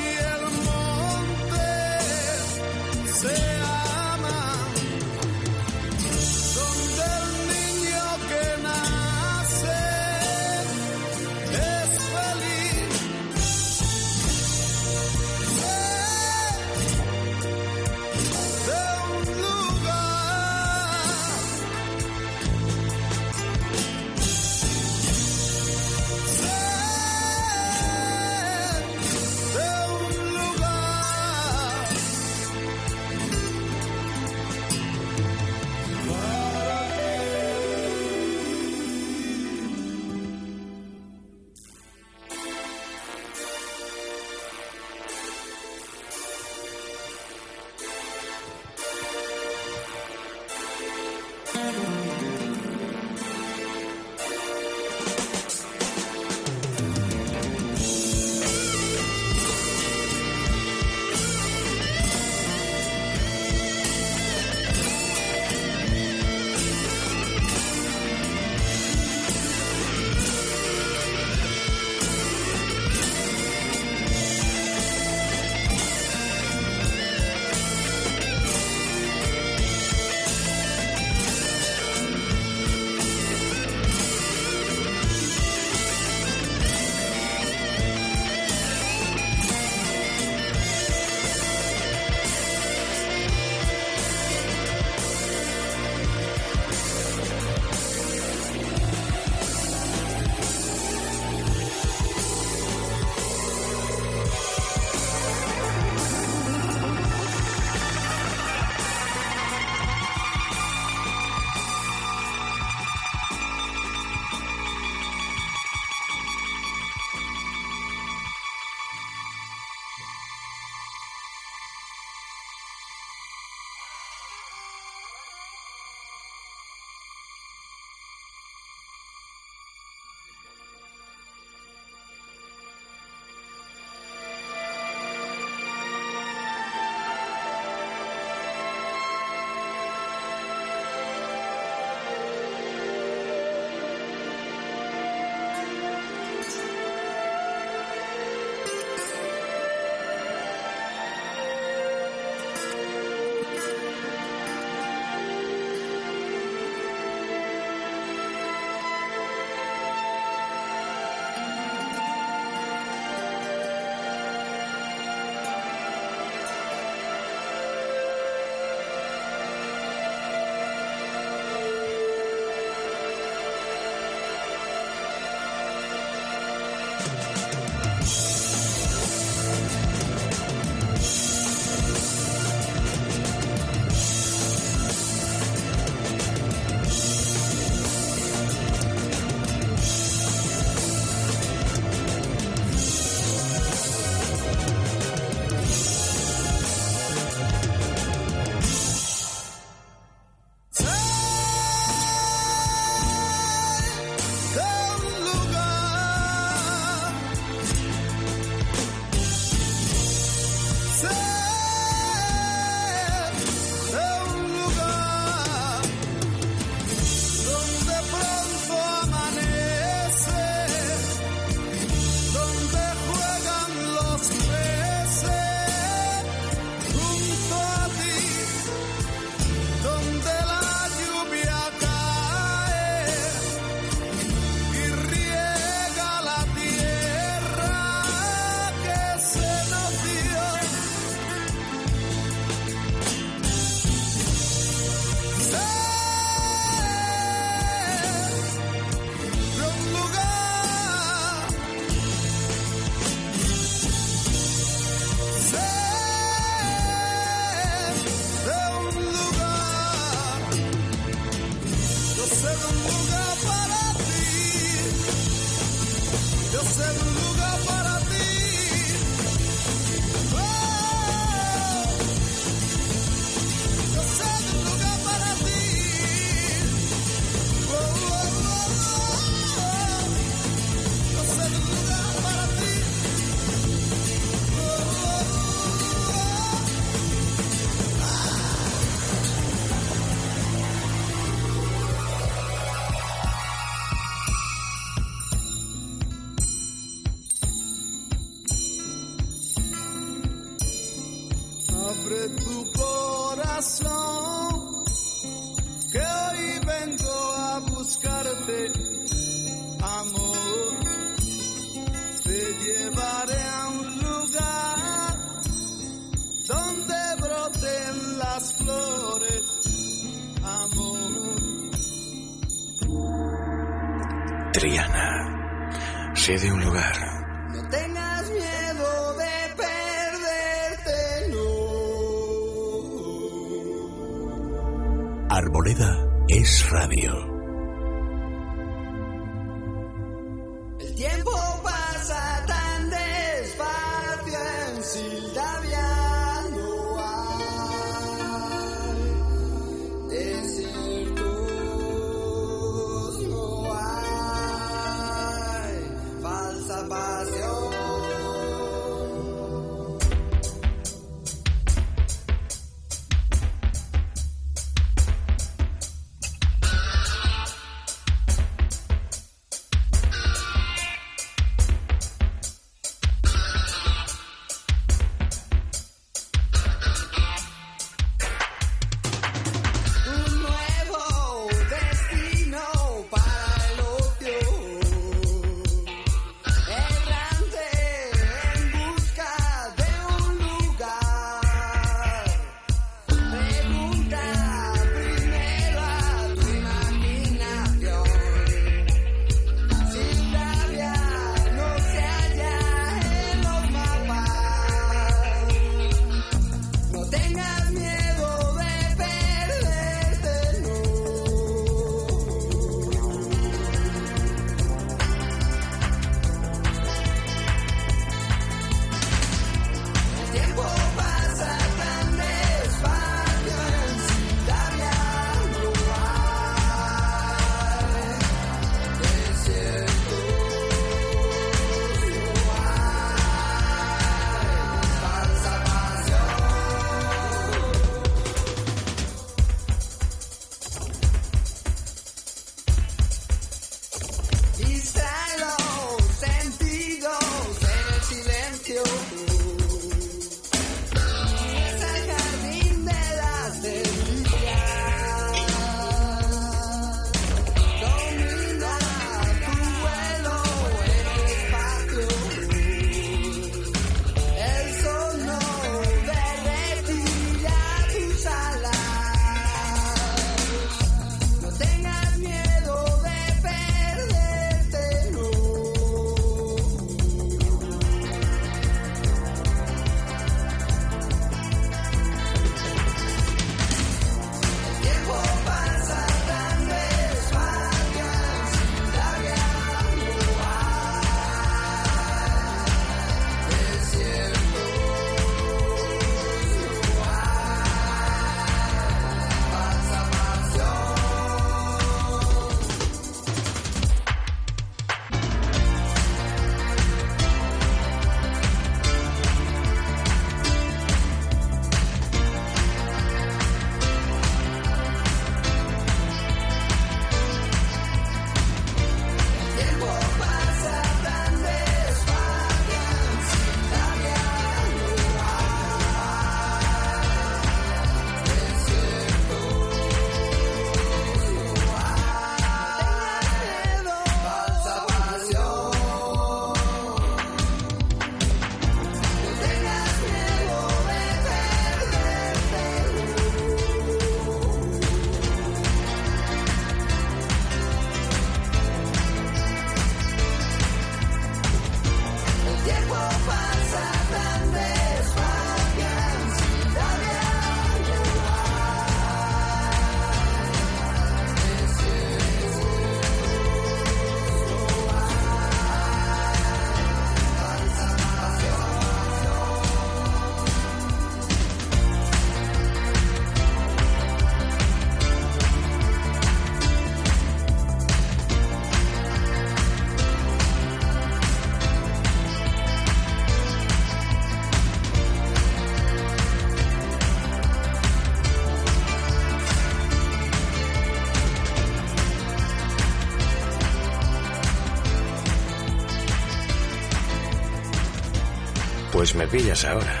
Me pillas ahora.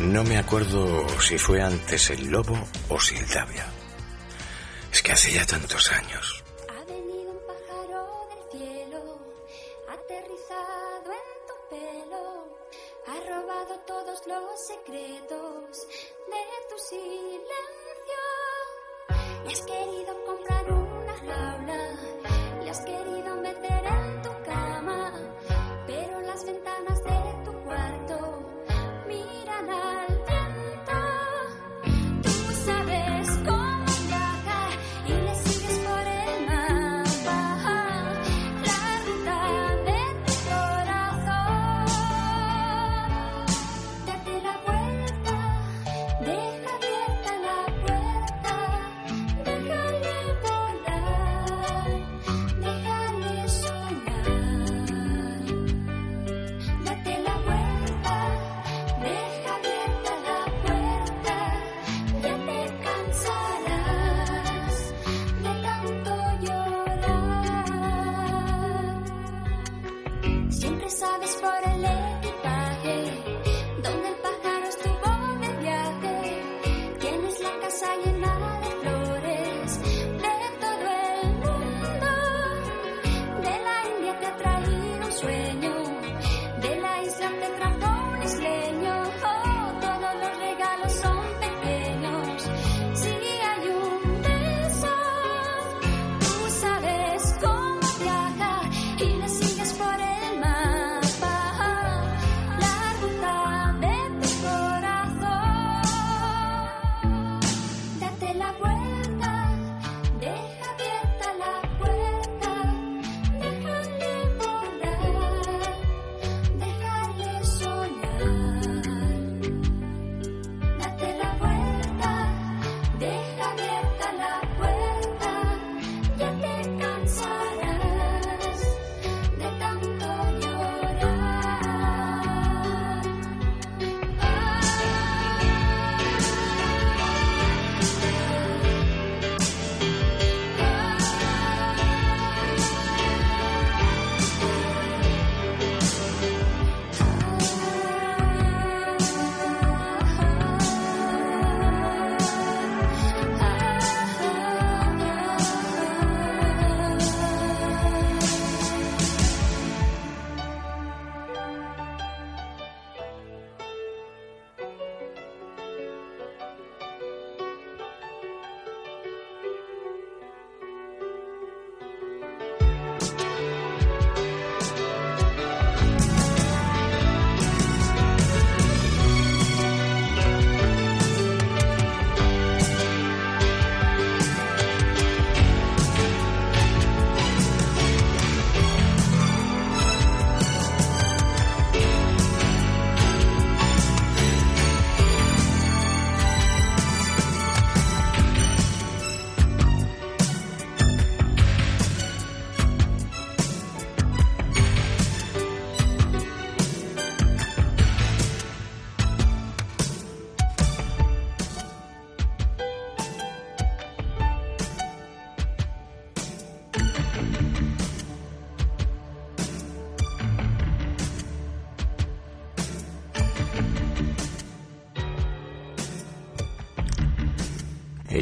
No me acuerdo si fue antes el lobo o el Sildavia. Es que hace ya tantos años.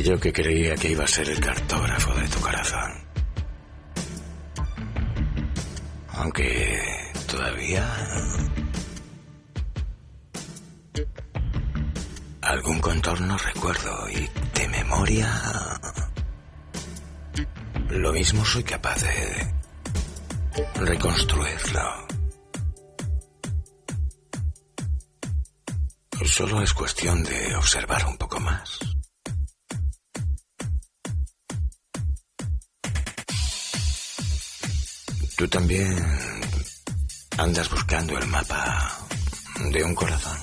yo que creía que iba a ser el cartógrafo de tu corazón. Aunque todavía... Algún contorno recuerdo y de memoria... Lo mismo soy capaz de reconstruirlo. Solo es cuestión de observar un poco más. Tú también andas buscando el mapa de un corazón.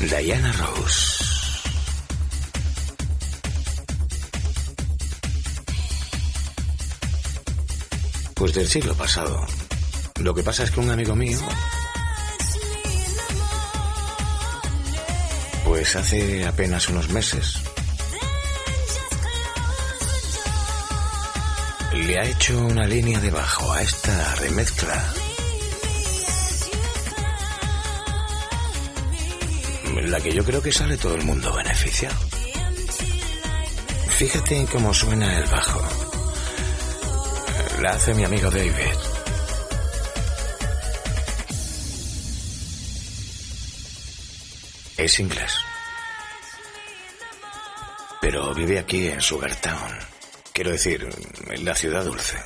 Diana Rose. Pues del siglo pasado. Lo que pasa es que un amigo mío Pues hace apenas unos meses. Le ha hecho una línea de bajo a esta remezcla. En la que yo creo que sale todo el mundo beneficiado. Fíjate cómo suena el bajo. La hace mi amigo David. es inglés. Vive aquí en Sugartown. Quiero decir, en la ciudad dulce.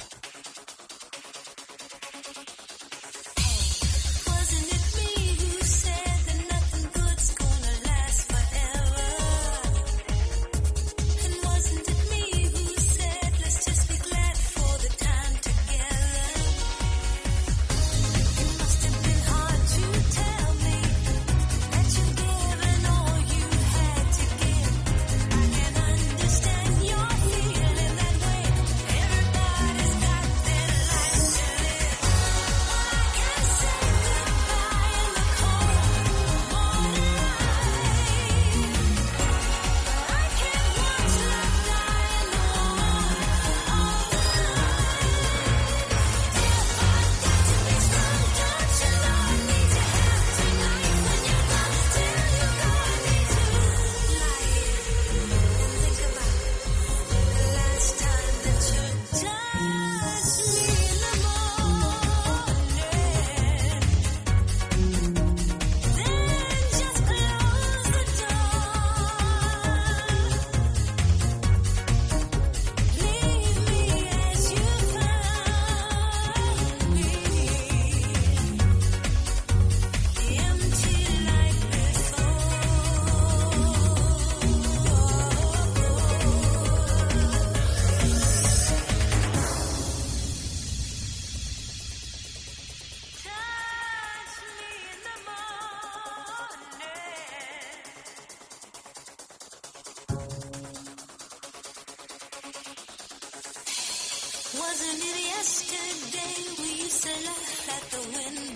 Wasn't it yesterday we used to laugh at the window?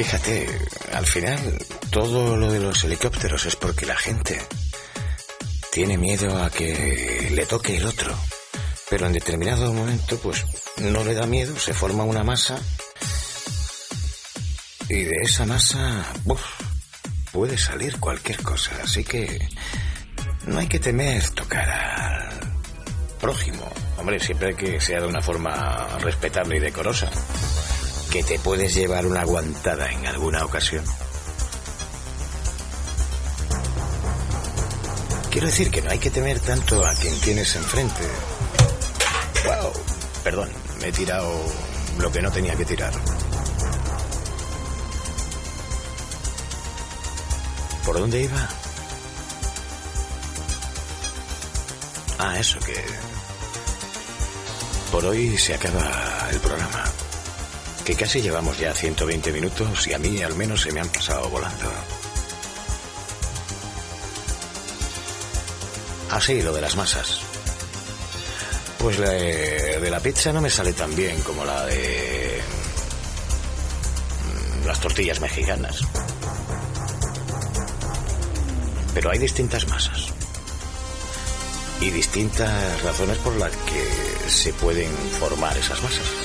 Fíjate, al final todo lo de los helicópteros es porque la gente tiene miedo a que le toque el otro. Pero en determinado momento, pues no le da miedo, se forma una masa y de esa masa uf, puede salir cualquier cosa. Así que no hay que temer tocar al prójimo. Hombre, siempre que sea de una forma respetable y decorosa. Que te puedes llevar una aguantada en alguna ocasión. Quiero decir que no hay que temer tanto a quien tienes enfrente. Wow, perdón, me he tirado lo que no tenía que tirar. ¿Por dónde iba? Ah, eso que... Por hoy se acaba el programa. Que casi llevamos ya 120 minutos y a mí al menos se me han pasado volando. Ah, sí, lo de las masas. Pues la de, de la pizza no me sale tan bien como la de mm, las tortillas mexicanas. Pero hay distintas masas. Y distintas razones por las que se pueden formar esas masas.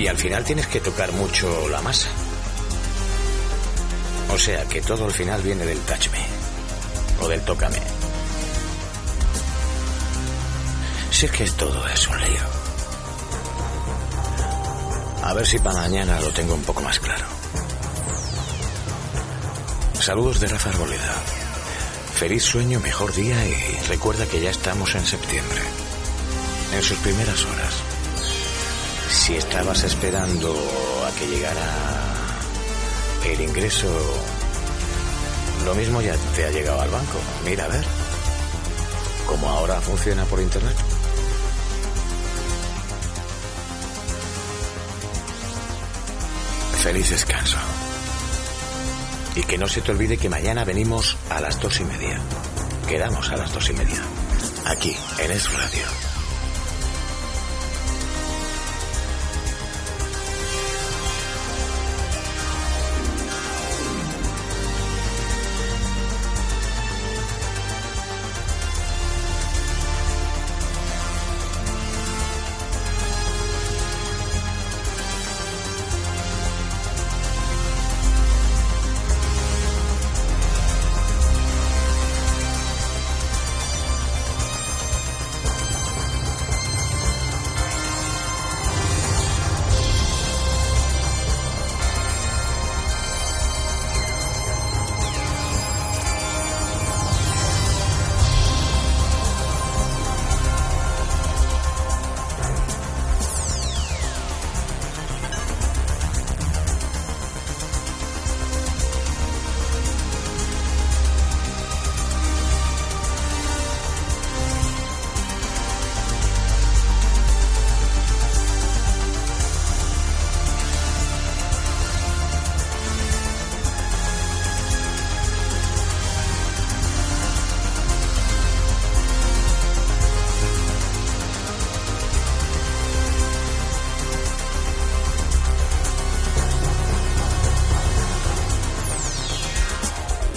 Y al final tienes que tocar mucho la masa. O sea que todo al final viene del touch me. O del tócame. Si es que todo es un lío. A ver si para mañana lo tengo un poco más claro. Saludos de Rafa Arboleda. Feliz sueño, mejor día y recuerda que ya estamos en septiembre. En sus primeras horas. Si estabas esperando a que llegara el ingreso, lo mismo ya te ha llegado al banco. Mira, a ver. Como ahora funciona por internet. Feliz descanso. Y que no se te olvide que mañana venimos a las dos y media. Quedamos a las dos y media. Aquí, en Es Radio.